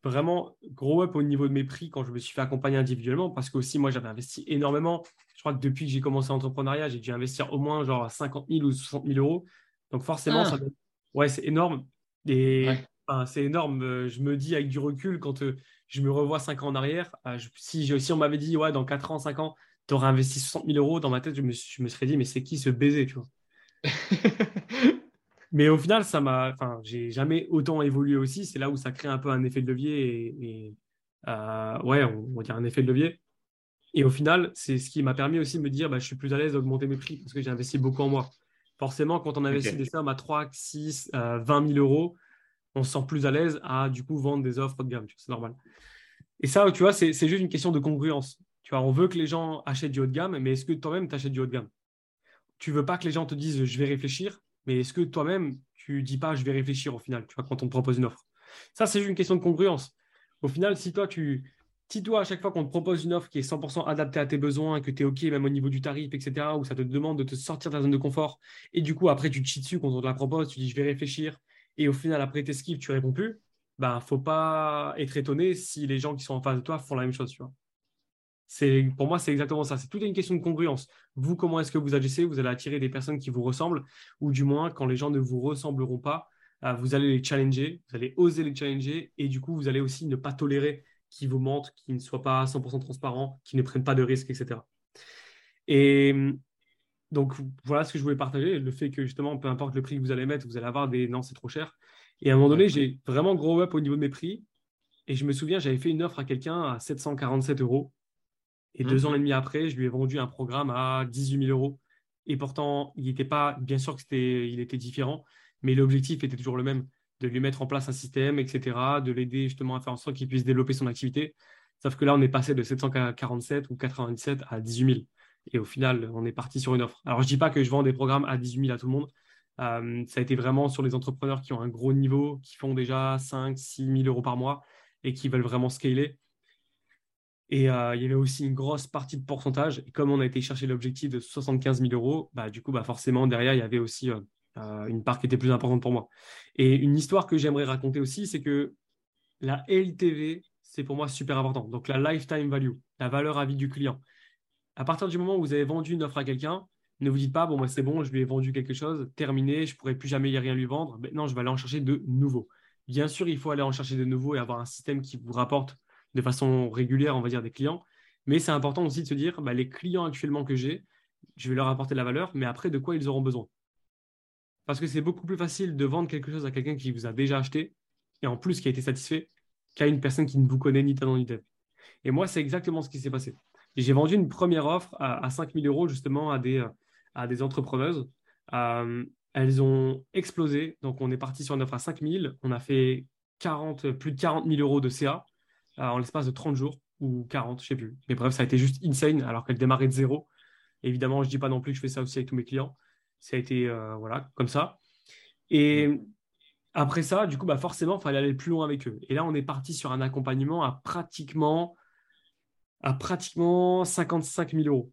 vraiment gros up au niveau de mes prix quand je me suis fait accompagner individuellement parce que aussi, moi, j'avais investi énormément. Je crois que depuis que j'ai commencé l'entrepreneuriat, j'ai dû investir au moins genre 50 000 ou 60 000 euros. Donc forcément, ah. ouais, c'est énorme. Et c'est énorme. Euh, je me dis avec du recul, quand euh, je me revois 5 ans en arrière, euh, si, si on m'avait dit, ouais, dans 4 ans, 5 ans, tu aurais investi 60 000 euros, dans ma tête, je me, je me serais dit, mais c'est qui ce baiser, tu vois? Mais au final, ça m'a, enfin, j'ai jamais autant évolué aussi. C'est là où ça crée un peu un effet de levier et, euh, ouais, on, va dire un effet de levier. Et au final, c'est ce qui m'a permis aussi de me dire, bah, je suis plus à l'aise d'augmenter mes prix parce que j'ai investi beaucoup en moi. Forcément, quand on investit des sommes à 3, 6, 20 000 euros, on se sent plus à l'aise à du coup vendre des offres de gamme. C'est normal. Et ça, tu vois, c'est juste une question de congruence. Tu vois, on veut que les gens achètent du haut de gamme, mais est-ce que toi-même tu achètes du haut de gamme? Tu veux pas que les gens te disent je vais réfléchir, mais est-ce que toi-même tu dis pas je vais réfléchir au final, tu vois, quand on te propose une offre? Ça, c'est juste une question de congruence. Au final, si toi, tu, si toi, à chaque fois qu'on te propose une offre qui est 100% adaptée à tes besoins, que tu es OK même au niveau du tarif, etc., où ça te demande de te sortir de ta zone de confort, et du coup, après, tu te chies dessus quand on te la propose, tu dis je vais réfléchir, et au final, après tes skips, tu réponds plus, bah, faut pas être étonné si les gens qui sont en face de toi font la même chose. Tu vois. C'est, pour moi, c'est exactement ça. C'est toute une question de congruence. Vous, comment est-ce que vous agissez? Vous allez attirer des personnes qui vous ressemblent, ou du moins, quand les gens ne vous ressembleront pas, euh, vous allez les challenger, vous allez oser les challenger, et du coup, vous allez aussi ne pas tolérer qu'ils vous mentent, qu'ils ne soient pas 100% transparents, qu'ils ne prennent pas de risques, etc. Et donc, voilà ce que je voulais partager, le fait que justement, peu importe le prix que vous allez mettre, vous allez avoir des non, c'est trop cher. Et à un moment donné, j'ai vraiment grow up au niveau de mes prix. Et je me souviens, j'avais fait une offre à quelqu'un à 747 euros. Et deux mmh. ans et demi après, je lui ai vendu un programme à 18 000 euros. Et pourtant, il n'était pas, bien sûr que c'était, il était différent, mais l'objectif était toujours le même, de lui mettre en place un système, etc., de l'aider justement à faire en sorte qu'il puisse développer son activité. Sauf que là, on est passé de 747 ou 97 à 18 000. Et au final, on est parti sur une offre. Alors, je ne dis pas que je vends des programmes à 18 000 à tout le monde. Euh, ça a été vraiment sur les entrepreneurs qui ont un gros niveau, qui font déjà 5 6 000 euros par mois et qui veulent vraiment scaler. Et euh, il y avait aussi une grosse partie de pourcentage. Et comme on a été chercher l'objectif de 75 000 euros, bah, du coup, bah, forcément, derrière, il y avait aussi euh, une part qui était plus importante pour moi. Et une histoire que j'aimerais raconter aussi, c'est que la LTV, c'est pour moi super important. Donc, la lifetime value, la valeur à vie du client. À partir du moment où vous avez vendu une offre à quelqu'un, ne vous dites pas, bon, moi, c'est bon, je lui ai vendu quelque chose, terminé, je ne pourrai plus jamais y rien lui vendre. non, je vais aller en chercher de nouveaux. Bien sûr, il faut aller en chercher de nouveaux et avoir un système qui vous rapporte de façon régulière, on va dire, des clients. Mais c'est important aussi de se dire, bah, les clients actuellement que j'ai, je vais leur apporter la valeur, mais après, de quoi ils auront besoin? Parce que c'est beaucoup plus facile de vendre quelque chose à quelqu'un qui vous a déjà acheté et en plus qui a été satisfait qu'à une personne qui ne vous connaît ni talent ni tête. Et moi, c'est exactement ce qui s'est passé. J'ai vendu une première offre à, à 5 000 euros justement à des, à des entrepreneuses. Euh, elles ont explosé. Donc, on est parti sur une offre à 5 000. On a fait 40, plus de 40 000 euros de CA euh, en l'espace de 30 jours ou 40, je ne sais plus. Mais bref, ça a été juste insane alors qu'elle démarrait de zéro. Évidemment, je ne dis pas non plus que je fais ça aussi avec tous mes clients. Ça a été euh, voilà, comme ça. Et après ça, du coup, bah forcément, il fallait aller plus loin avec eux. Et là, on est parti sur un accompagnement à pratiquement, à pratiquement 55 000 euros.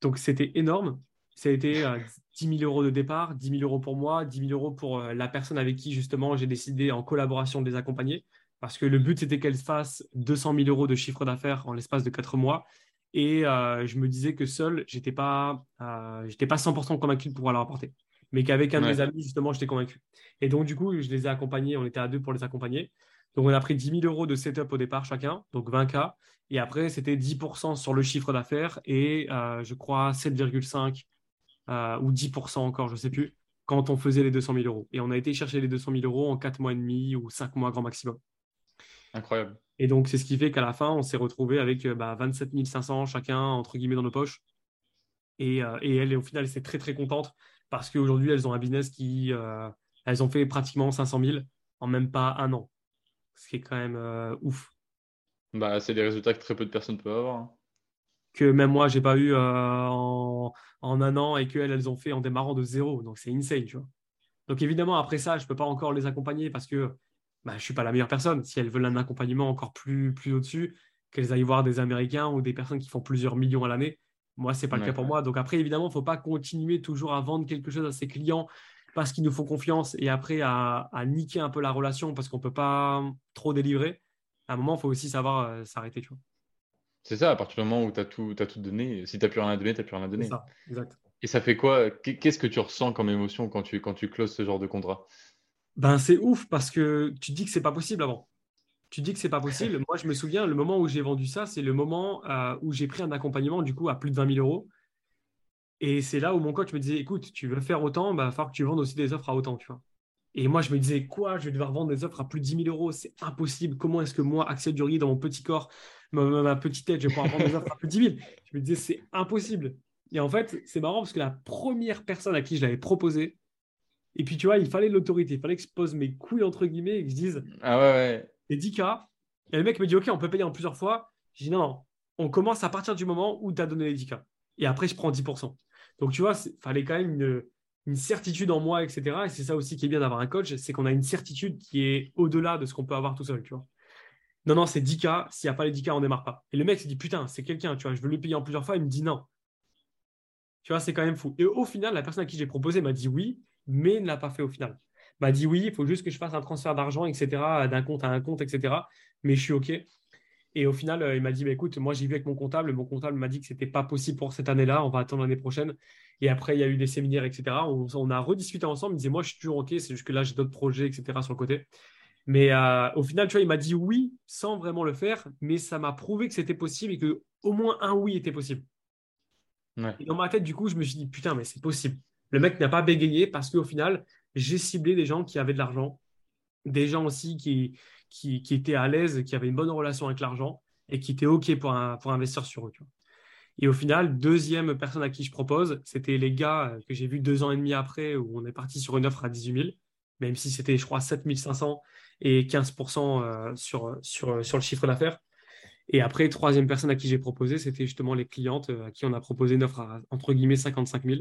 Donc c'était énorme. Ça a été 10 euh, 000 euros de départ, 10 000 euros pour moi, 10 000 euros pour euh, la personne avec qui justement j'ai décidé en collaboration de les accompagner. Parce que le but c'était qu'elle fasse 200 000 euros de chiffre d'affaires en l'espace de 4 mois. Et euh, je me disais que seul, je n'étais pas, j'étais pas 100% convaincu de pouvoir leur apporter. Mais qu'avec un de mes amis, justement, j'étais convaincu. Et donc, du coup, je les ai accompagnés. On était à deux pour les accompagner. Donc, on a pris 10 000 euros de setup au départ chacun, donc 20K. Et après, c'était 10% sur le chiffre d'affaires et euh, je crois 7,5 euh, ou 10% encore, je ne sais plus, quand on faisait les 200 000 euros. Et on a été chercher les 200 000 euros en 4 mois et demi ou 5 mois grand maximum. Incroyable. Et donc, c'est ce qui fait qu'à la fin, on s'est retrouvé avec euh, bah, 27 500 chacun, entre guillemets, dans nos poches. Et, et elle, au final, c'est très, très contente parce qu'aujourd'hui, elles ont un business qui. elles ont fait pratiquement 500 000 en même pas un an. Ce qui est quand même ouf. Bah, c'est des résultats que très peu de personnes peuvent avoir. Hein. Que même moi, j'ai pas eu euh, en, un an et qu'elles, elles ont fait en démarrant de zéro. Donc, c'est insane, tu vois. Donc, évidemment, après ça, je peux pas encore les accompagner parce que bah, je suis pas la meilleure personne. Si elles veulent un accompagnement encore plus, plus au-dessus, qu'elles aillent voir des Américains ou des personnes qui font plusieurs millions à l'année, moi, c'est pas le cas pour moi. Donc, après, évidemment, il faut pas continuer toujours à vendre quelque chose à ses clients parce qu'ils nous font confiance et après à, à niquer un peu la relation parce qu'on peut pas trop délivrer à un moment, il faut aussi savoir euh, s'arrêter. C'est ça, à partir du moment où tu as tout, as tout donné, si tu n'as plus rien à donner, tu n'as plus rien à donner. Ça, exact. Et ça fait quoi Qu'est-ce que tu ressens comme émotion quand tu, quand tu closes ce genre de contrat? Ben, C'est ouf parce que tu dis que c'est pas possible avant. Tu dis que c'est pas possible. Moi, je me souviens, le moment où j'ai vendu ça, c'est le moment euh, où j'ai pris un accompagnement du coup à plus de 20 000 euros. Et c'est là où mon coach me disait, écoute, tu veux faire autant, il bah, va falloir que tu vendes aussi des offres à autant, tu vois. Et moi, je me disais, quoi, je vais devoir vendre des offres à plus de 10 000 euros, c'est impossible. Comment est-ce que moi, Axel Dury, dans mon petit corps, ma, petite tête, je vais pouvoir vendre des offres à plus de 10 000 Je me disais, c'est impossible. Et en fait, c'est marrant parce que la première personne à qui je l'avais proposé, et puis tu vois, il fallait l'autorité, il fallait que je pose mes couilles entre guillemets et que je dise, ah ouais, ouais. Et 10K. Et le mec me dit, OK, on peut payer en plusieurs fois. Je dis, non, non, on commence à partir du moment où tu as donné les 10K. Et après, je prends 10%. Donc, tu vois, il fallait quand même une, certitude en moi, etc. Et c'est ça aussi qui est bien d'avoir un coach, c'est qu'on a une certitude qui est au-delà de ce qu'on peut avoir tout seul, tu vois. Non, non, c'est 10K. S'il n'y a pas les 10K, on ne démarre pas. Et le mec se dit, putain, c'est quelqu'un, tu vois, je veux lui payer en plusieurs fois. Il me dit non. Tu vois, c'est quand même fou. Et au final, la personne à qui j'ai proposé m'a dit oui, mais ne l'a pas fait au final. M'a dit oui, il faut juste que je fasse un transfert d'argent, etc., d'un compte à un compte, etc. Mais je suis OK. Et au final, euh, il m'a dit bah, écoute, moi j'ai vu avec mon comptable, mon comptable m'a dit que ce n'était pas possible pour cette année-là, on va attendre l'année prochaine. Et après, il y a eu des séminaires, etc. On, a rediscuté ensemble. Il me disait moi je suis toujours OK, c'est juste que là j'ai d'autres projets, etc. sur le côté. Mais euh, au final, tu vois, il m'a dit oui sans vraiment le faire, mais ça m'a prouvé que c'était possible et que au moins un oui était possible. Et dans ma tête, du coup, je me suis dit putain, mais c'est possible. Le mec n'a pas bégayé parce qu'au final, j'ai ciblé des gens qui avaient de l'argent, des gens aussi qui, qui, étaient à l'aise, qui avaient une bonne relation avec l'argent et qui étaient OK pour, pour investir sur eux. Et au final, deuxième personne à qui je propose, c'était les gars que j'ai vus deux ans et demi après où on est parti sur une offre à 18 000, même si c'était, je crois, 7 500 et 15% euh, sur, sur, sur le chiffre d'affaires. Et après, troisième personne à qui j'ai proposé, c'était justement les clientes euh, à qui on a proposé une offre à, entre guillemets 55 000.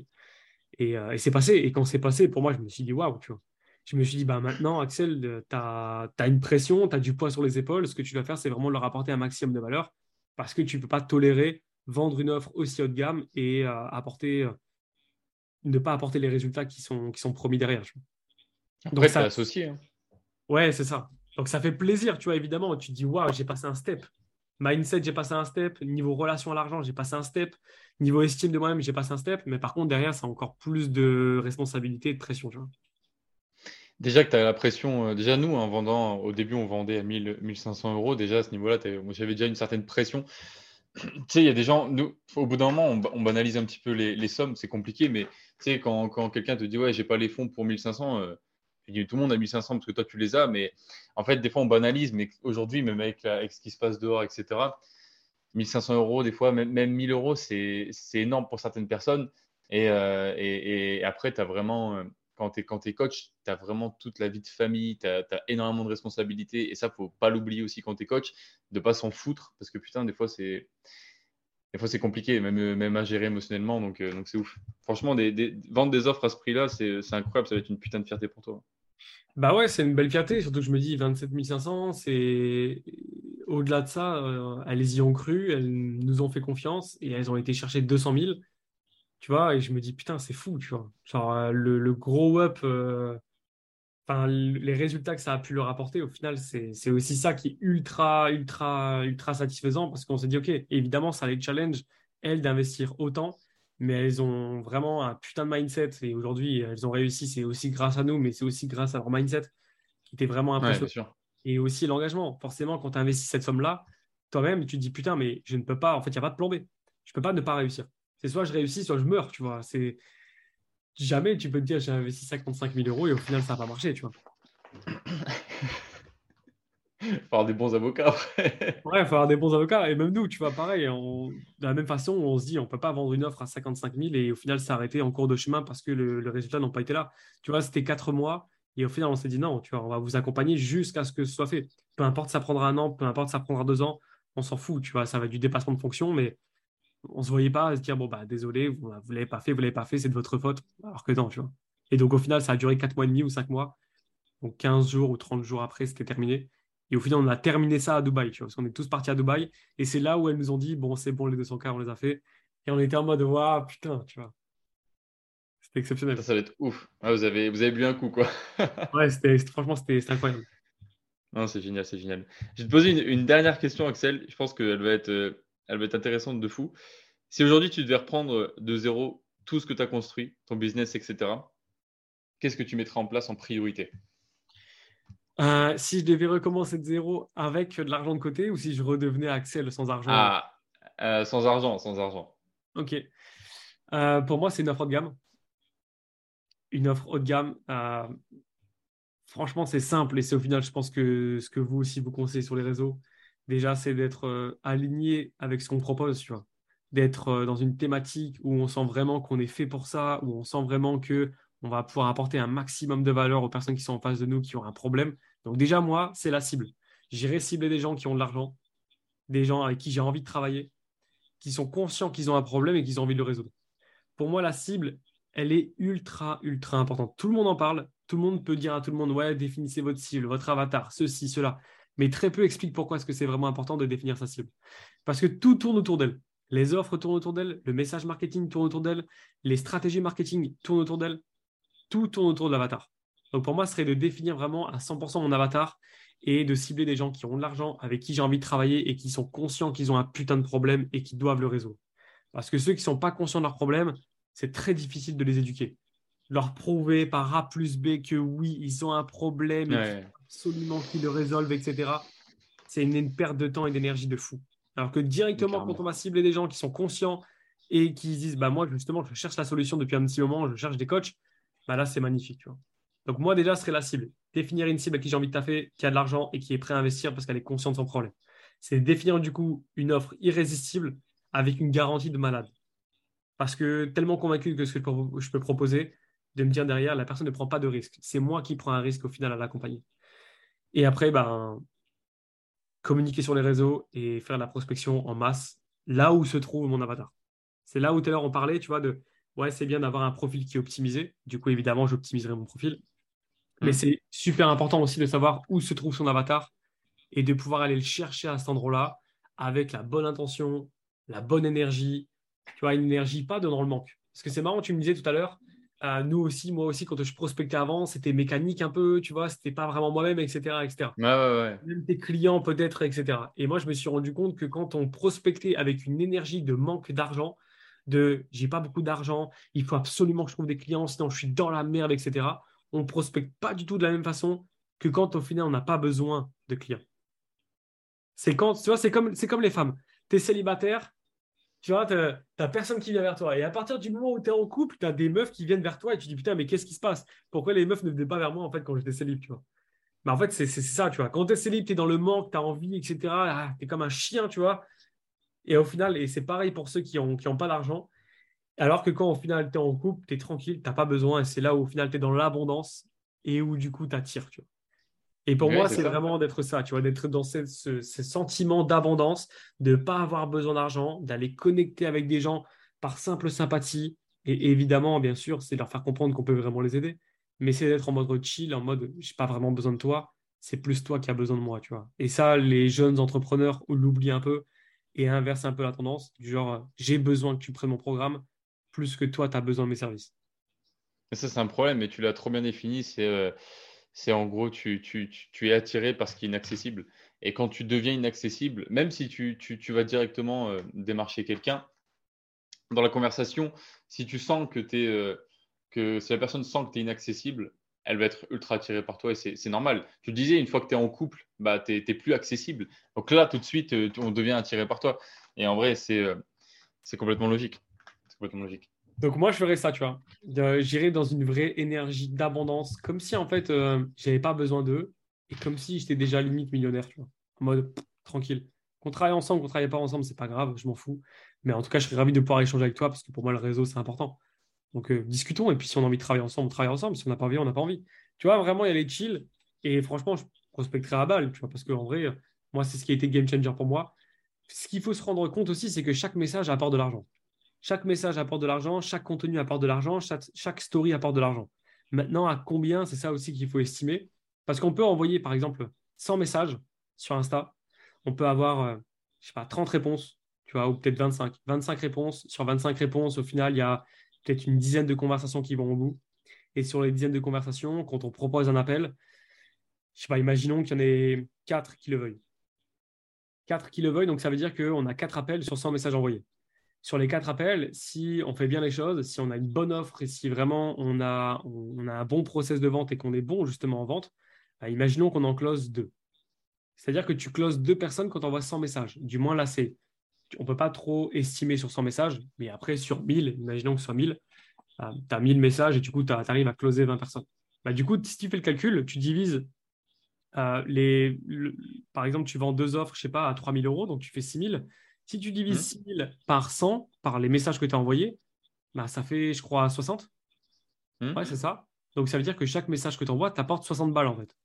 Euh, et, c'est passé. Et quand c'est passé, pour moi, je me suis dit, waouh, tu vois. Je me suis dit, bah, maintenant, Axel, euh, tu as, une pression, tu as du poids sur les épaules. Ce que tu dois faire, c'est vraiment leur apporter un maximum de valeur parce que tu ne peux pas tolérer vendre une offre aussi haut de gamme et euh, apporter, ne pas apporter les résultats qui sont, qui sont promis derrière. Tu vois. ça... associé. Hein. Ouais, c'est ça. Donc ça fait plaisir, tu vois, évidemment. Tu te dis, waouh, j'ai passé un step. Mindset, j'ai passé un step. Niveau relation à l'argent, j'ai passé un step. Niveau estime de moi-même, j'ai passé un step. Mais par contre, derrière, ça a encore plus de responsabilité et de pression. Déjà que tu as la pression, euh, déjà nous, en vendant, au début, on vendait à 1000, 1500 euros. Déjà à ce niveau-là, j'avais déjà une certaine pression. tu sais, il y a des gens, nous, au bout d'un moment, on, banalise un petit peu les, sommes, c'est compliqué, mais tu sais, quand, quelqu'un te dit, ouais, j'ai pas les fonds pour 1500, euh, tout le monde a 1500 parce que toi, tu les as, mais en fait, des fois, on banalise, mais aujourd'hui, même avec, ce qui se passe dehors, etc., 1500 euros, des fois, même, 1000 euros, c'est énorme pour certaines personnes. Et, euh, après, tu as vraiment, euh, quand tu es, coach, tu as vraiment toute la vie de famille, tu as, énormément de responsabilités. Et ça, faut pas l'oublier aussi quand tu es coach, de pas s'en foutre, parce que putain, des fois, c'est. Des fois, c'est compliqué, même, même à gérer émotionnellement, donc euh, donc c'est ouf. Franchement, des, vendre des offres à ce prix-là, c'est incroyable, ça va être une putain de fierté pour toi. Bah ouais, c'est une belle fierté, surtout que je me dis 27 500, c'est au-delà de ça, euh, elles y ont cru, elles nous ont fait confiance et elles ont été chercher 200 000, tu vois, et je me dis putain, c'est fou, tu vois. Genre euh, le, gros up, euh, enfin les résultats que ça a pu leur apporter, au final, c'est aussi ça qui est ultra, ultra, ultra satisfaisant parce qu'on s'est dit, ok, évidemment, ça les challenge, elles, d'investir autant mais elles ont vraiment un putain de mindset. Et aujourd'hui, elles ont réussi. C'est aussi grâce à nous, mais c'est aussi grâce à leur mindset qui était vraiment impressionnant. et aussi l'engagement. Forcément, quand tu investis cette somme-là, toi-même, tu te dis putain, mais je ne peux pas. En fait, il n'y a pas de plan B. Je ne peux pas ne pas réussir. C'est soit je réussis, soit je meurs, tu vois. C'est jamais tu peux te dire j'ai investi 55 000 euros et au final ça n'a pas marché, tu vois. Il faut avoir des bons avocats ouais, il faut avoir des bons avocats. Et même nous, tu vois, pareil, de la même façon, on se dit, on ne peut pas vendre une offre à 55 000 et au final s'arrêter en cours de chemin parce que le, résultat n'a pas été là. Tu vois, c'était quatre mois et au final, on s'est dit, non, tu vois, on va vous accompagner jusqu'à ce que ce soit fait. Peu importe, ça prendra un an, peu importe, ça prendra deux ans, on s'en fout, tu vois, ça va être du dépassement de fonction, mais on ne se voyait pas se dire, bon, bah, désolé, vous ne l'avez pas fait, vous ne l'avez pas fait, c'est de votre faute. Alors que non, tu vois. Et donc, au final, ça a duré quatre mois et demi ou cinq mois. Donc, 15 jours ou 30 jours après, c'était terminé. Et au final, on a terminé ça à Dubaï, tu vois, parce qu'on est tous partis à Dubaï. Et c'est là où elles nous ont dit, bon, c'est bon, les 200K, on les a fait. Et on était en mode, waouh, putain, tu vois. C'était exceptionnel. Ça, ça, va être ouf. Ah, vous, avez, vous avez bu un coup, quoi. ouais, c'était, franchement, c'était, incroyable. Non, c'est génial, c'est génial. Je vais te poser une, dernière question, Axel. Je pense qu'elle va, être, euh, elle va être intéressante de fou. Si aujourd'hui, tu devais reprendre de zéro tout ce que tu as construit, ton business, etc., qu'est-ce que tu mettrais en place en priorité? Euh, si je devais recommencer de zéro avec de l'argent de côté ou si je redevenais Axel sans argent? Ah, euh, sans argent, sans argent. Ok. Euh, pour moi, c'est une offre haut de gamme. Une offre haut de gamme. Franchement, c'est simple et c'est au final, je pense que ce que vous aussi vous conseillez sur les réseaux, déjà, c'est d'être euh, aligné avec ce qu'on propose, tu. D'être dans une thématique où on sent vraiment qu'on est fait pour ça, où on sent vraiment que on va pouvoir apporter un maximum de valeur aux personnes qui sont en face de nous, qui ont un problème. Donc déjà, moi, c'est la cible. J'irai cibler des gens qui ont de l'argent, des gens avec qui j'ai envie de travailler, qui sont conscients qu'ils ont un problème et qu'ils ont envie de le résoudre. Pour moi, la cible, elle est ultra, ultra importante. Tout le monde en parle. Tout le monde peut dire à tout le monde, ouais, définissez votre cible, votre avatar, ceci, cela. Mais très peu expliquent pourquoi est-ce que c'est vraiment important de définir sa cible. Parce que tout tourne autour d'elle. Les offres tournent autour d'elle, le message marketing tourne autour d'elle, les stratégies marketing tournent autour d'elle. Tout tourne autour de l'avatar. Donc pour moi, ce serait de définir vraiment à 100% mon avatar et de cibler des gens qui ont de l'argent, avec qui j'ai envie de travailler et qui sont conscients qu'ils ont un putain de problème et qui doivent le résoudre. Parce que ceux qui ne sont pas conscients de leur problème, c'est très difficile de les éduquer. Leur prouver par A plus B que oui, ils ont un problème, absolument qu'ils le résolvent, etc. C'est une, perte de temps et d'énergie de fou. Alors que directement, quand on va cibler des gens qui sont conscients et qui disent bah moi justement je cherche la solution depuis un petit moment, je cherche des coachs, bah là c'est magnifique. Donc moi déjà ce serait la cible définir une cible à qui j'ai envie de taffer, qui a de l'argent et qui est prêt à investir parce qu'elle est consciente de son problème. C'est définir du coup une offre irrésistible avec une garantie de malade. Parce que tellement convaincu que ce que je peux proposer, de me dire derrière, la personne ne prend pas de risque. C'est moi qui prends un risque au final à l'accompagner. Et après, ben, communiquer sur les réseaux et faire la prospection en masse, là où se trouve mon avatar. C'est là où tout à l'heure on parlait, tu vois, de ouais, c'est bien d'avoir un profil qui est optimisé. Du coup, évidemment, j'optimiserai mon profil. Mais mm. c'est super important aussi de savoir où se trouve son avatar et de pouvoir aller le chercher à cet endroit-là avec la bonne intention, la bonne énergie. Tu vois, une énergie pas dans le manque. Parce que c'est marrant, tu me disais tout à l'heure, euh, nous aussi, moi aussi, quand je prospectais avant, c'était mécanique un peu, tu vois, c'était pas vraiment moi-même, etc. etc. Ouais, ouais, Même tes clients, peut-être, etc. Et moi, je me suis rendu compte que quand on prospectait avec une énergie de manque d'argent, de j'ai pas beaucoup d'argent, il faut absolument que je trouve des clients, sinon je suis dans la merde, etc on ne prospecte pas du tout de la même façon que quand au final on n'a pas besoin de clients. C'est quand, tu vois, c'est comme, c'est comme les femmes. Tu es célibataire, tu vois, tu n'as personne qui vient vers toi. Et à partir du moment où tu es en couple, tu as des meufs qui viennent vers toi et tu dis putain, mais qu'est-ce qui se passe? Pourquoi les meufs ne venaient pas vers moi en fait quand j'étais célib, tu vois? Mais en fait, c'est, ça, tu vois. Quand tu es célib, tu es dans le manque, tu as envie, etc. Ah, tu es comme un chien, tu vois. Et au final, et c'est pareil pour ceux qui n'ont pas d'argent, alors que quand au final, tu es en couple, tu es tranquille, tu n'as pas besoin. Et c'est là où au final, tu es dans l'abondance et où du coup, tu attires. Et pour moi, c'est vraiment d'être ça, tu vois, d'être dans ce, sentiment d'abondance, de ne pas avoir besoin d'argent, d'aller connecter avec des gens par simple sympathie. Et évidemment, bien sûr, c'est leur faire comprendre qu'on peut vraiment les aider. Mais c'est d'être en mode chill, en mode, j'ai pas vraiment besoin de toi, c'est plus toi qui as besoin de moi, tu vois. Et ça, les jeunes entrepreneurs l'oublient un peu et inversent un peu la tendance, du genre, j'ai besoin que tu prennes mon programme, plus que toi, tu as besoin de mes services. ça, c'est un problème, mais tu l'as trop bien défini. C'est euh, en gros, tu, es attiré parce qu'il est inaccessible. Et quand tu deviens inaccessible, même si tu, vas directement euh, démarcher quelqu'un, dans la conversation, si tu sens que, es, euh, que si la personne sent que tu es inaccessible, elle va être ultra attirée par toi et c'est normal. Tu disais, une fois que tu es en couple, bah, tu n'es plus accessible. Donc là, tout de suite, on devient attiré par toi. Et en vrai, c'est complètement logique logique. Donc moi, je ferais ça, tu vois. J'irais dans une vraie énergie d'abondance, comme si en fait, euh, j'avais pas besoin d'eux, et comme si j'étais déjà limite millionnaire, tu vois. En mode tranquille. Qu'on travaille ensemble, qu'on travaille pas ensemble, c'est pas grave, je m'en fous. Mais en tout cas, je serais ravi de pouvoir échanger avec toi, parce que pour moi, le réseau, c'est important. Donc euh, discutons, et puis si on a envie de travailler ensemble, on travaille ensemble. Si on n'a pas envie, on n'a pas envie. Tu vois, vraiment, il y a les chill, et franchement, je prospecterai à balle, tu vois, parce qu'en vrai, moi, c'est ce qui a été game changer pour moi. Ce qu'il faut se rendre compte aussi, c'est que chaque message apporte de l'argent. Chaque message apporte de l'argent, chaque contenu apporte de l'argent, chaque, story apporte de l'argent. Maintenant, à combien, c'est ça aussi qu'il faut estimer. Parce qu'on peut envoyer, par exemple, 100 messages sur Insta. On peut avoir, euh, je sais pas, 30 réponses, tu vois, ou peut-être 25. 25 réponses. Sur 25 réponses, au final, il y a peut-être une dizaine de conversations qui vont au bout. Et sur les dizaines de conversations, quand on propose un appel, je sais pas, imaginons qu'il y en ait 4 qui le veuillent. 4 qui le veuillent, donc ça veut dire qu'on a 4 appels sur 100 messages envoyés sur les quatre appels, si on fait bien les choses, si on a une bonne offre et si vraiment on a, un bon process de vente et qu'on est bon justement en vente, bah, imaginons qu'on en close deux. C'est-à-dire que tu closes deux personnes quand on envoies 100 messages. Du moins là, c'est on ne peut pas trop estimer sur 100 messages, mais après, sur 1000, imaginons que soit 1000, tu as 1000 messages et du coup, tu arrives à closer 20 personnes. Bah, du coup, si tu fais le calcul, tu divises euh, les, par exemple, tu vends deux offres, je sais pas, à 3000 euros, donc tu fais 6000. Si tu divises 6000 mmh. par 100, par les messages que tu as envoyés, bah, ça fait, je crois, 60. Mmh. Ouais, c'est ça. Donc, ça veut dire que chaque message que tu envoies t'apporte 60 balles, en fait.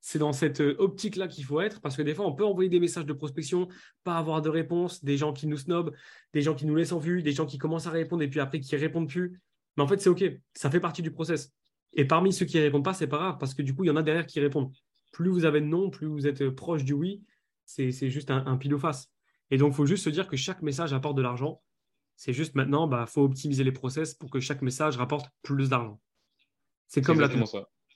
C'est dans cette euh, optique-là qu'il faut être, parce que des fois, on peut envoyer des messages de prospection, pas avoir de réponse, des gens qui nous snobent, des gens qui nous laissent en vue, des gens qui commencent à répondre et puis après qui répondent plus. Mais en fait, c'est OK. Ça fait partie du process. Et parmi ceux qui ne répondent pas, c'est pas grave, parce que du coup, il y en a derrière qui répondent. Plus vous avez de non, plus vous êtes proche du oui. C'est juste un, un pile face. Et donc, il faut juste se dire que chaque message apporte de l'argent. C'est juste maintenant, il bah, faut optimiser les process pour que chaque message rapporte plus d'argent. C'est comme la pub.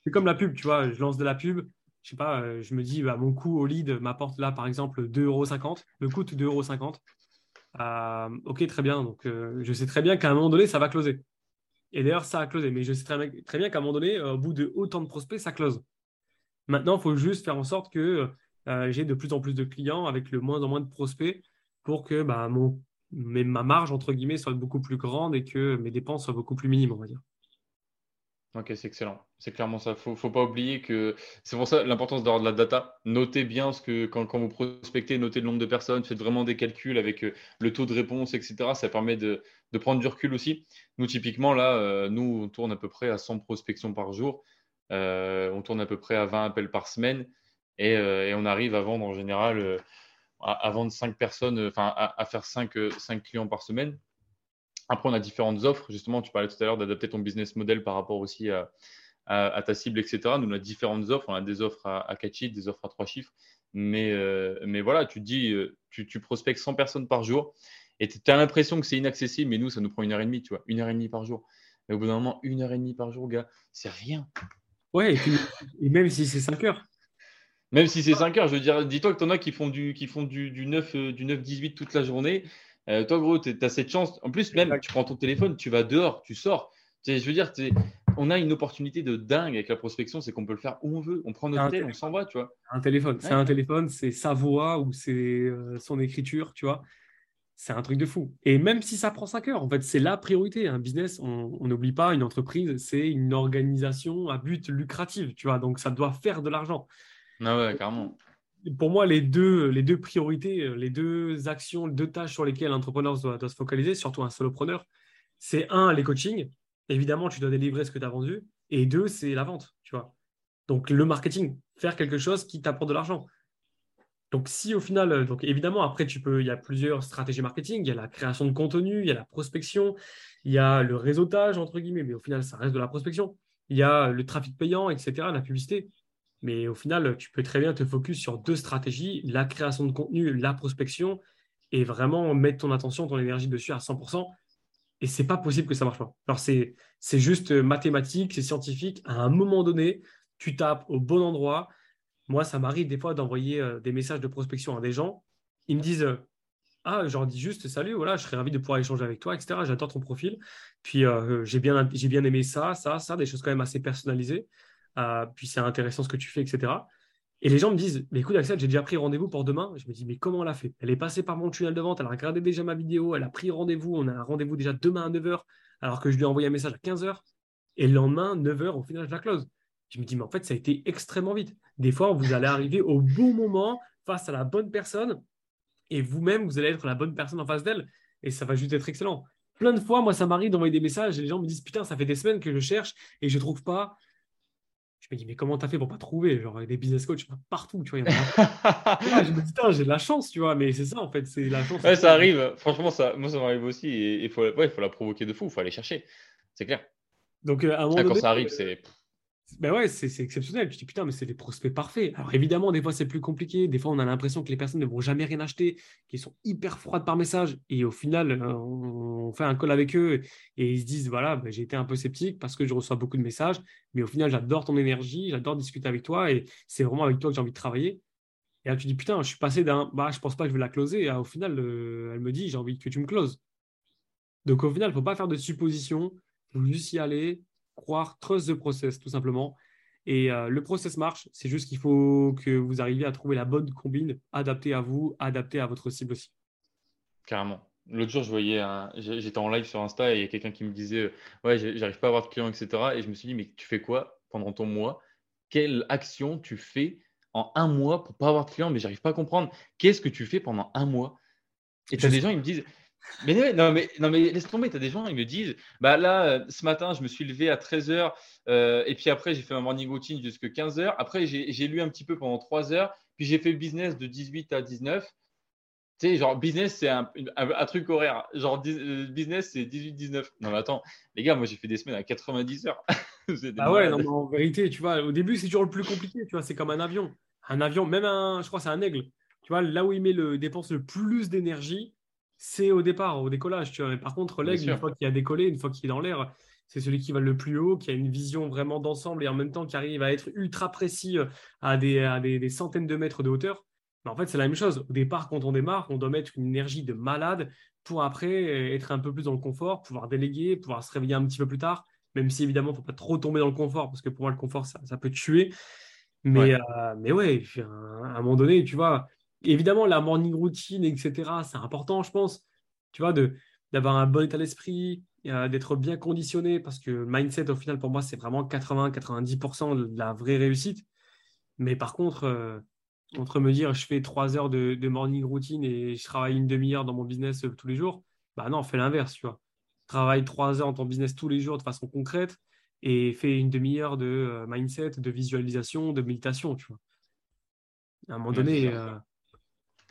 C'est comme la pub, tu vois. Je lance de la pub. Je sais pas, euh, je me dis, bah, mon coût au lead m'apporte là, par exemple, 2,50 euros. Le coût 2,50 euros. Euh, ok, très bien. Donc, euh, je sais très bien qu'à un moment donné, ça va closer. Et d'ailleurs, ça a closé. Mais je sais très, très bien qu'à un moment donné, au bout de autant de prospects, ça close. Maintenant, il faut juste faire en sorte que euh, j'ai de plus en plus de clients avec le moins en moins de prospects pour que bah, mon, ma marge, entre guillemets, soit beaucoup plus grande et que mes dépenses soient beaucoup plus minimes, on va dire. Ok, c'est excellent. C'est clairement ça. Ne faut pas oublier que c'est pour ça l'importance d'avoir de la data. Notez bien ce que quand, vous prospectez, notez le nombre de personnes, faites vraiment des calculs avec euh, le taux de réponse, etc. Ça permet de, prendre du recul aussi. Nous, typiquement, là, euh, nous, on tourne à peu près à 100 prospections par jour. On tourne à peu près à 20 appels par semaine et, on arrive à vendre en général à, vendre 5 personnes, enfin à, faire 5, 5 clients par semaine. Après, on a différentes offres. Justement, tu parlais tout à l'heure d'adapter ton business model par rapport aussi à, ta cible, etc. Nous, on a différentes offres. On a des offres à, 4 chiffres, des offres à 3 chiffres. Mais, euh, mais voilà, tu dis, euh, tu, tu, prospectes 100 personnes par jour et tu as l'impression que c'est inaccessible, mais nous, ça nous prend une heure et demie, tu vois, une heure et demie par jour. Mais au bout d'un moment, une heure et demie par jour, gars, c'est rien. Ouais, et, même si c'est 5 heures. Même si c'est 5 heures, je veux dire, dis-toi que tu en as qui font du, qui font du, du 9, euh, 9-18 toute la journée. Euh, toi, gros, tu as cette chance. En plus, même, tu prends ton téléphone, tu vas dehors, tu sors. je veux dire, on a une opportunité de dingue avec la prospection, c'est qu'on peut le faire où on veut. On prend notre téléphone, on s'en va, tu vois. Un téléphone, c'est un téléphone, c'est sa voix ou c'est euh, son écriture, tu vois. C'est un truc de fou. Et même si ça prend 5 heures, en fait, c'est la priorité. Un business, on n'oublie pas, une entreprise, c'est une organisation à but lucratif, tu vois. Donc, ça doit faire de l'argent. Ah ouais, pour moi, les deux, les deux priorités, euh, les deux actions, les deux tâches sur lesquelles l'entrepreneur doit, doit, se focaliser, surtout un solopreneur, c'est un, les coachings. Évidemment, tu dois délivrer ce que tu as vendu. Et deux, c'est la vente, tu vois. Donc, le marketing, faire quelque chose qui t'apporte de l'argent. Donc, si au final, euh, donc évidemment, après, tu peux, il y a plusieurs stratégies marketing. Il y a la création de contenu, il y a la prospection, il y a le réseautage, entre guillemets, mais au final, ça reste de la prospection. Il y a le trafic payant, etc., la publicité. Mais au final, tu peux très bien te focus sur deux stratégies, la création de contenu, la prospection, et vraiment mettre ton attention, ton énergie dessus à 100%. Et c'est pas possible que ça marche pas. Alors c'est, juste mathématique, c'est scientifique. À un moment donné, tu tapes au bon endroit. Moi, ça m'arrive des fois d'envoyer euh, des messages de prospection à des gens. Ils me disent ah, je leur dis juste salut, voilà, je serais ravi de pouvoir échanger avec toi, etc. J'adore ton profil. Puis euh, j'ai bien, j'ai bien aimé ça, ça, ça, des choses quand même assez personnalisées. Puis c'est intéressant ce que tu fais, etc. Et les gens me disent, mais écoute Axel, j'ai déjà pris rendez-vous pour demain. Je me dis, mais comment elle a fait? Elle est passée par mon tunnel de vente, elle a regardé déjà ma vidéo, elle a pris rendez-vous, on a un rendez-vous déjà demain à 9h, alors que je lui ai envoyé un message à 15h. Et le lendemain, 9h, au final, je la close. Je me dis, mais en fait, ça a été extrêmement vite. Des fois, vous allez arriver au bon moment face à la bonne personne, et vous-même, vous allez être la bonne personne en face d'elle, et ça va juste être excellent. Plein de fois, moi, ça m'arrive d'envoyer des messages, et les gens me disent, putain, ça fait des semaines que je cherche, et je ne trouve pas je me dis, mais comment t'as fait pour pas trouver Genre, des business coachs partout, tu vois. je me dis, j'ai de la chance, tu vois, mais c'est ça, en fait, c'est la chance. Ouais, ça arrive. Franchement, ça, moi, ça m'arrive aussi. Et il faut, ouais, faut la provoquer de fou, il faut aller chercher. C'est clair. Donc, euh, à un moment quand ça arrive, c'est. Ben ouais, c'est exceptionnel. Tu te dis putain, mais c'est des prospects parfaits. Alors évidemment, des fois c'est plus compliqué. Des fois, on a l'impression que les personnes ne vont jamais rien acheter, qu'ils sont hyper froides par message. Et au final, euh, on fait un call avec eux et ils se disent voilà, ben, j'ai été un peu sceptique parce que je reçois beaucoup de messages. Mais au final, j'adore ton énergie, j'adore discuter avec toi et c'est vraiment avec toi que j'ai envie de travailler. Et là, tu dis putain, je suis passé d'un bah, je pense pas que je vais la closer. Et au final, euh, elle me dit j'ai envie que tu me closes. Donc au final, il ne faut pas faire de suppositions. Il faut juste y aller, croire, trust the process, tout simplement. Et euh, le process marche, c'est juste qu'il faut que vous arriviez à trouver la bonne combine adaptée à vous, adaptée à votre cible aussi. Carrément. L'autre jour, je voyais j'étais en live sur Insta et il y a quelqu'un qui me disait Ouais, j'arrive pas à avoir de clients, etc. Et je me suis dit Mais tu fais quoi pendant ton mois? Quelle action tu fais en un mois pour pas avoir de clients? Mais j'arrive pas à comprendre. Qu'est-ce que tu fais pendant un mois? Et tu as des gens, ils me disent mais non, mais, non, mais laisse tomber, tu as des gens, ils me disent Bah là, euh, ce matin, je me suis levé à 13h, euh, et puis après, j'ai fait ma morning routine jusqu'à 15h. Après, j'ai lu un petit peu pendant 3 heures, puis j'ai fait business de 18 à 19. Tu sais, genre, business, c'est un, un, truc horaire. Genre, euh, business, c'est 18-19. Non, mais attends, les gars, moi, j'ai fait des semaines à 90 heures. ah ouais, non, mais en vérité, tu vois, au début, c'est toujours le plus compliqué. Tu vois, c'est comme un avion. Un avion, même un, je crois, c'est un aigle. Tu vois, là où il met le, dépense le plus d'énergie, c'est au départ, au décollage. Tu vois. Mais par contre, l'aigle, une fois qu'il a décollé, une fois qu'il est dans l'air, c'est celui qui va le plus haut, qui a une vision vraiment d'ensemble et en même temps qui arrive à être ultra précis euh, à des, à des centaines de mètres de hauteur en fait, c'est la même chose. Au départ, quand on démarre, on doit mettre une énergie de malade pour après euh, être un peu plus dans le confort, pouvoir déléguer, pouvoir se réveiller un petit peu plus tard, même si évidemment, il ne faut pas trop tomber dans le confort, parce que pour moi, le confort, ça, peut tuer. Mais ouais, euh, mais ouais à un moment donné, tu vois, évidemment, la morning routine, etc., c'est important, je pense, tu vois, d'avoir un bon état d'esprit, euh, d'être bien conditionné, parce que mindset, au final, pour moi, c'est vraiment 80-90% de la vraie réussite. Mais par contre, entre me dire je fais trois heures de, morning routine et je travaille une demi-heure dans mon business euh, tous les jours, bah non, fais l'inverse, tu vois. Travaille trois heures dans ton business tous les jours de façon concrète et fais une demi-heure de euh, mindset, de visualisation, de méditation, tu vois. À un moment donné. Euh,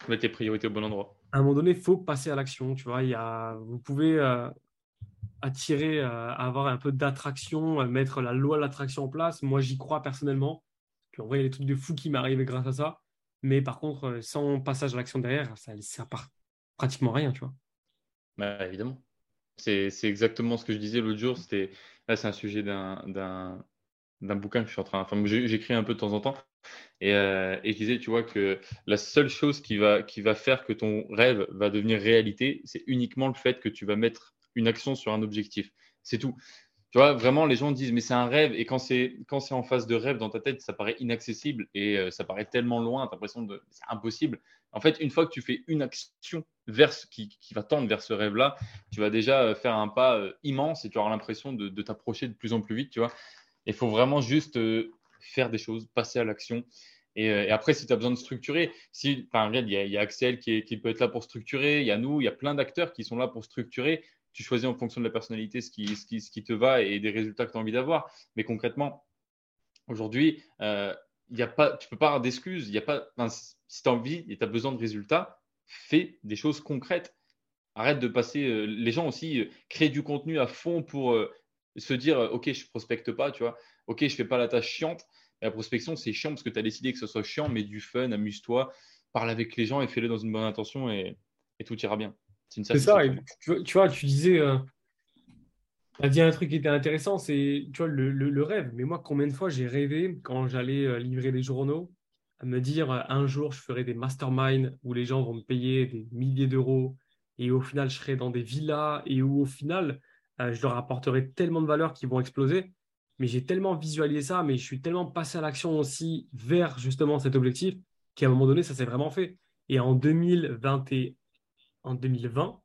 Mets tes priorités au bon endroit. À un moment donné, il faut passer à l'action, tu vois. Il y a, vous pouvez attirer, avoir un peu d'attraction, mettre la loi de l'attraction en place. Moi, j'y crois personnellement. Puis en vrai, il y a des trucs de fou qui m'arrivent grâce à ça. Mais par contre, euh, sans passage à l'action derrière, ça ne sert pas pratiquement rien, tu vois. Bah, évidemment. C'est exactement ce que je disais l'autre jour. C'était là, c'est un sujet d'un bouquin que je suis en train. Enfin, j'écris un peu de temps en temps. Et, euh, et, je disais, tu vois, que la seule chose qui va, faire que ton rêve va devenir réalité, c'est uniquement le fait que tu vas mettre une action sur un objectif. C'est tout. Tu vois, vraiment, les gens disent, mais c'est un rêve. Et quand c'est, en phase de rêve dans ta tête, ça paraît inaccessible et euh, ça paraît tellement loin. Tu as l'impression de c'est impossible. En fait, une fois que tu fais une action vers qui, qui va tendre vers ce rêve-là, tu vas déjà euh, faire un pas immense et tu auras l'impression de, de t'approcher de plus en plus vite. Tu vois, il faut vraiment juste faire des choses, passer à l'action. Et, après, si tu as besoin de structurer, si, enfin, il y, a, Axel qui, peut être là pour structurer, il y a nous, il y a plein d'acteurs qui sont là pour structurer tu choisis en fonction de la personnalité ce qui, te va et des résultats que tu as envie d'avoir. Mais concrètement, aujourd'hui, euh, tu ne peux pas avoir d'excuses. Si tu as envie et tu as besoin de résultats, fais des choses concrètes. Arrête de passer. Euh, les gens aussi euh, créent du contenu à fond pour euh, se dire Ok, je ne prospecte pas, tu vois. Ok, je ne fais pas la tâche chiante. la prospection, c'est chiant parce que tu as décidé que ce soit chiant, mais du fun, amuse-toi, parle avec les gens et fais-le dans une bonne intention et, et tout ira bien. C'est ça. tu, vois, tu disais, euh, tu as dit un truc qui était intéressant, c'est tu vois, le, rêve. Mais moi, combien de fois j'ai rêvé quand j'allais euh, livrer des journaux à me dire euh, un jour je ferai des masterminds où les gens vont me payer des milliers d'euros et au final je serai dans des villas et où au final je leur apporterai tellement de valeur qu'ils vont exploser. Mais j'ai tellement visualisé ça, mais je suis tellement passé à l'action aussi vers justement cet objectif qu'à un moment donné, ça s'est vraiment fait. Et en 2021, en 2020.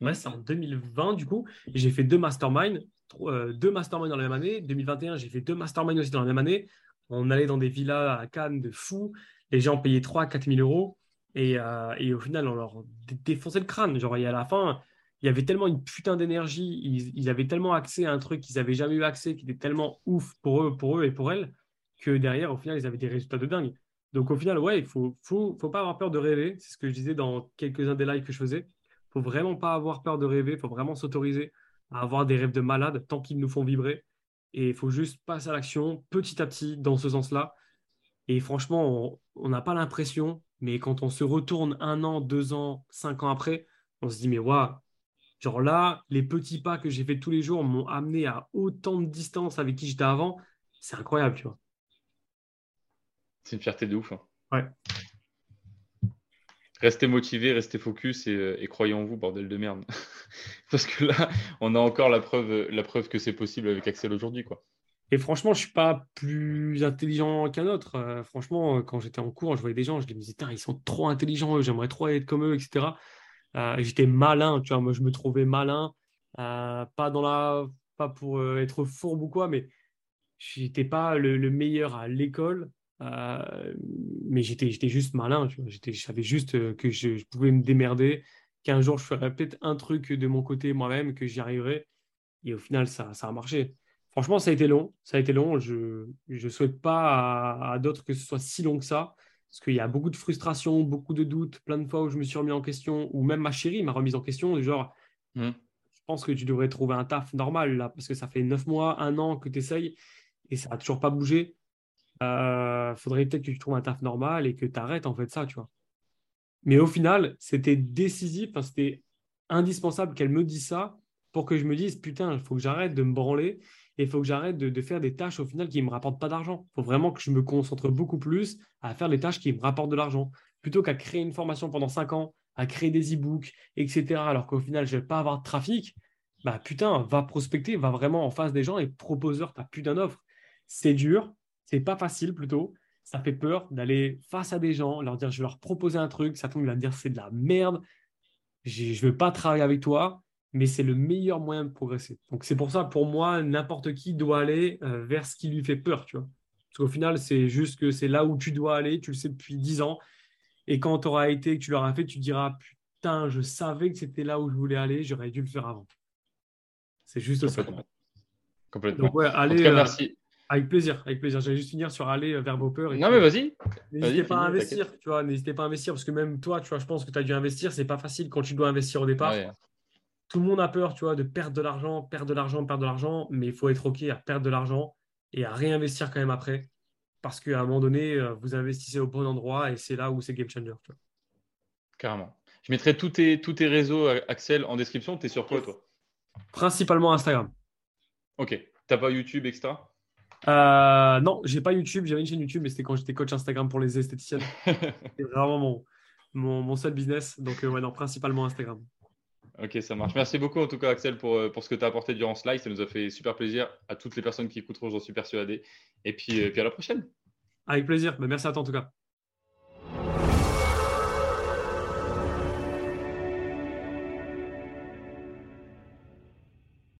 Ouais, c'est en 2020 du coup. J'ai fait deux masterminds, euh, deux masterminds dans la même année. 2021, j'ai fait deux masterminds aussi dans la même année. On allait dans des villas à Cannes de fou. Les gens payaient 3 4 000 euros. Et, euh, et, au final, on leur défonçait le crâne. Genre, et à la fin, il y avait tellement une putain d'énergie. Ils, avaient tellement accès à un truc qu'ils n'avaient jamais eu accès, qui était tellement ouf pour eux, pour eux et pour elles, que derrière, au final, ils avaient des résultats de dingue. Donc au final, ouais, il faut, faut, faut pas avoir peur de rêver. C'est ce que je disais dans quelques-uns des lives que je faisais. Faut vraiment pas avoir peur de rêver. Faut vraiment s'autoriser à avoir des rêves de malade tant qu'ils nous font vibrer. Et il faut juste passer à l'action petit à petit dans ce sens-là. Et franchement, on n'a pas l'impression, mais quand on se retourne un an, deux ans, cinq ans après, on se dit, mais waouh, genre là, les petits pas que j'ai fait tous les jours m'ont amené à autant de distance avec qui j'étais avant. C'est incroyable, tu vois. C'est une fierté de ouf. Hein. Ouais. Restez motivés, restez focus et, et, croyez en vous, bordel de merde. Parce que là, on a encore la preuve, la preuve que c'est possible avec Axel aujourd'hui. quoi. Et franchement, je ne suis pas plus intelligent qu'un autre. Euh, franchement, quand j'étais en cours, je voyais des gens, je me disais, ils sont trop intelligents, j'aimerais trop être comme eux, etc. j'étais malin, tu vois, moi je me trouvais malin, pas dans la, pas pour être fourbe ou quoi, mais j'étais pas le, le, meilleur à l'école, mais j'étais, j'étais juste malin, j'étais, je savais juste que je, je, pouvais me démerder, qu'un jour je ferais peut-être un truc de mon côté moi-même, que j'y arriverais, et au final ça, ça a marché. Franchement, ça a été long. Ça a été long. Je ne souhaite pas à, d'autres que ce soit si long que ça. Parce qu'il y a beaucoup de frustration, beaucoup de doutes, plein de fois où je me suis remis en question, ou même ma chérie m'a remise en question, genre, mmh. je pense que tu devrais trouver un taf normal, là, parce que ça fait neuf mois, un an que tu essayes, et ça n'a toujours pas bougé. Il euh, faudrait peut-être que tu trouves un taf normal et que tu arrêtes en fait ça, tu vois. Mais au final, c'était décisif, c'était indispensable qu'elle me dise ça pour que je me dise, putain, il faut que j'arrête de me branler et il faut que j'arrête de, faire des tâches au final qui ne me rapportent pas d'argent. Il faut vraiment que je me concentre beaucoup plus à faire des tâches qui me rapportent de l'argent, plutôt qu'à créer une formation pendant 5 ans, à créer des e-books, etc. Alors qu'au final, je ne vais pas avoir de trafic. Bah putain, va prospecter, va vraiment en face des gens et propose-leur ta putain d'offre. C'est dur, c'est pas facile plutôt. Ça fait peur d'aller face à des gens, leur dire je vais leur proposer un truc, ça tombe, il va dire c'est de la merde, je ne veux pas travailler avec toi mais c'est le meilleur moyen de progresser. Donc c'est pour ça, pour moi, n'importe qui doit aller euh, vers ce qui lui fait peur, tu vois. Parce qu'au final, c'est juste que c'est là où tu dois aller, tu le sais depuis 10 ans. Et quand tu auras été, que tu l'auras fait, tu diras, putain, je savais que c'était là où je voulais aller, j'aurais dû le faire avant. C'est juste ça. Complètement. Donc ouais, allez, euh, merci. avec plaisir, avec plaisir. J'allais juste finir sur aller vers vos peurs. non, mais vas-y. N'hésitez pas à investir, tu vois. N'hésitez pas à investir parce que même toi, tu vois, je pense que tu as dû investir. C'est pas facile quand tu dois investir au départ tout le monde a peur, tu vois, de perdre de l'argent, perdre de l'argent, perdre de l'argent, mais il faut être OK à perdre de l'argent et à réinvestir quand même après. Parce qu'à un moment donné, euh, vous investissez au bon endroit et c'est là où c'est game changer. Carrément. Je mettrai tous tes, tous tes réseaux, euh, Axel, en description. Tu es sur quoi, toi? Principalement Instagram. Ok. T'as pas YouTube, etc. Euh, non, j'ai pas YouTube. J'avais une chaîne YouTube, mais c'était quand j'étais coach Instagram pour les esthéticiennes. c'est vraiment mon, mon, seul business. Donc, ouais, non, principalement Instagram. Ok, ça marche. Merci beaucoup en tout cas, Axel, pour, euh, ce que tu as apporté durant ce live. Ça nous a fait super plaisir à toutes les personnes qui écouteront, j'en suis persuadé. Et puis, euh, puis à la prochaine. Avec plaisir. Bah, merci à toi en tout cas.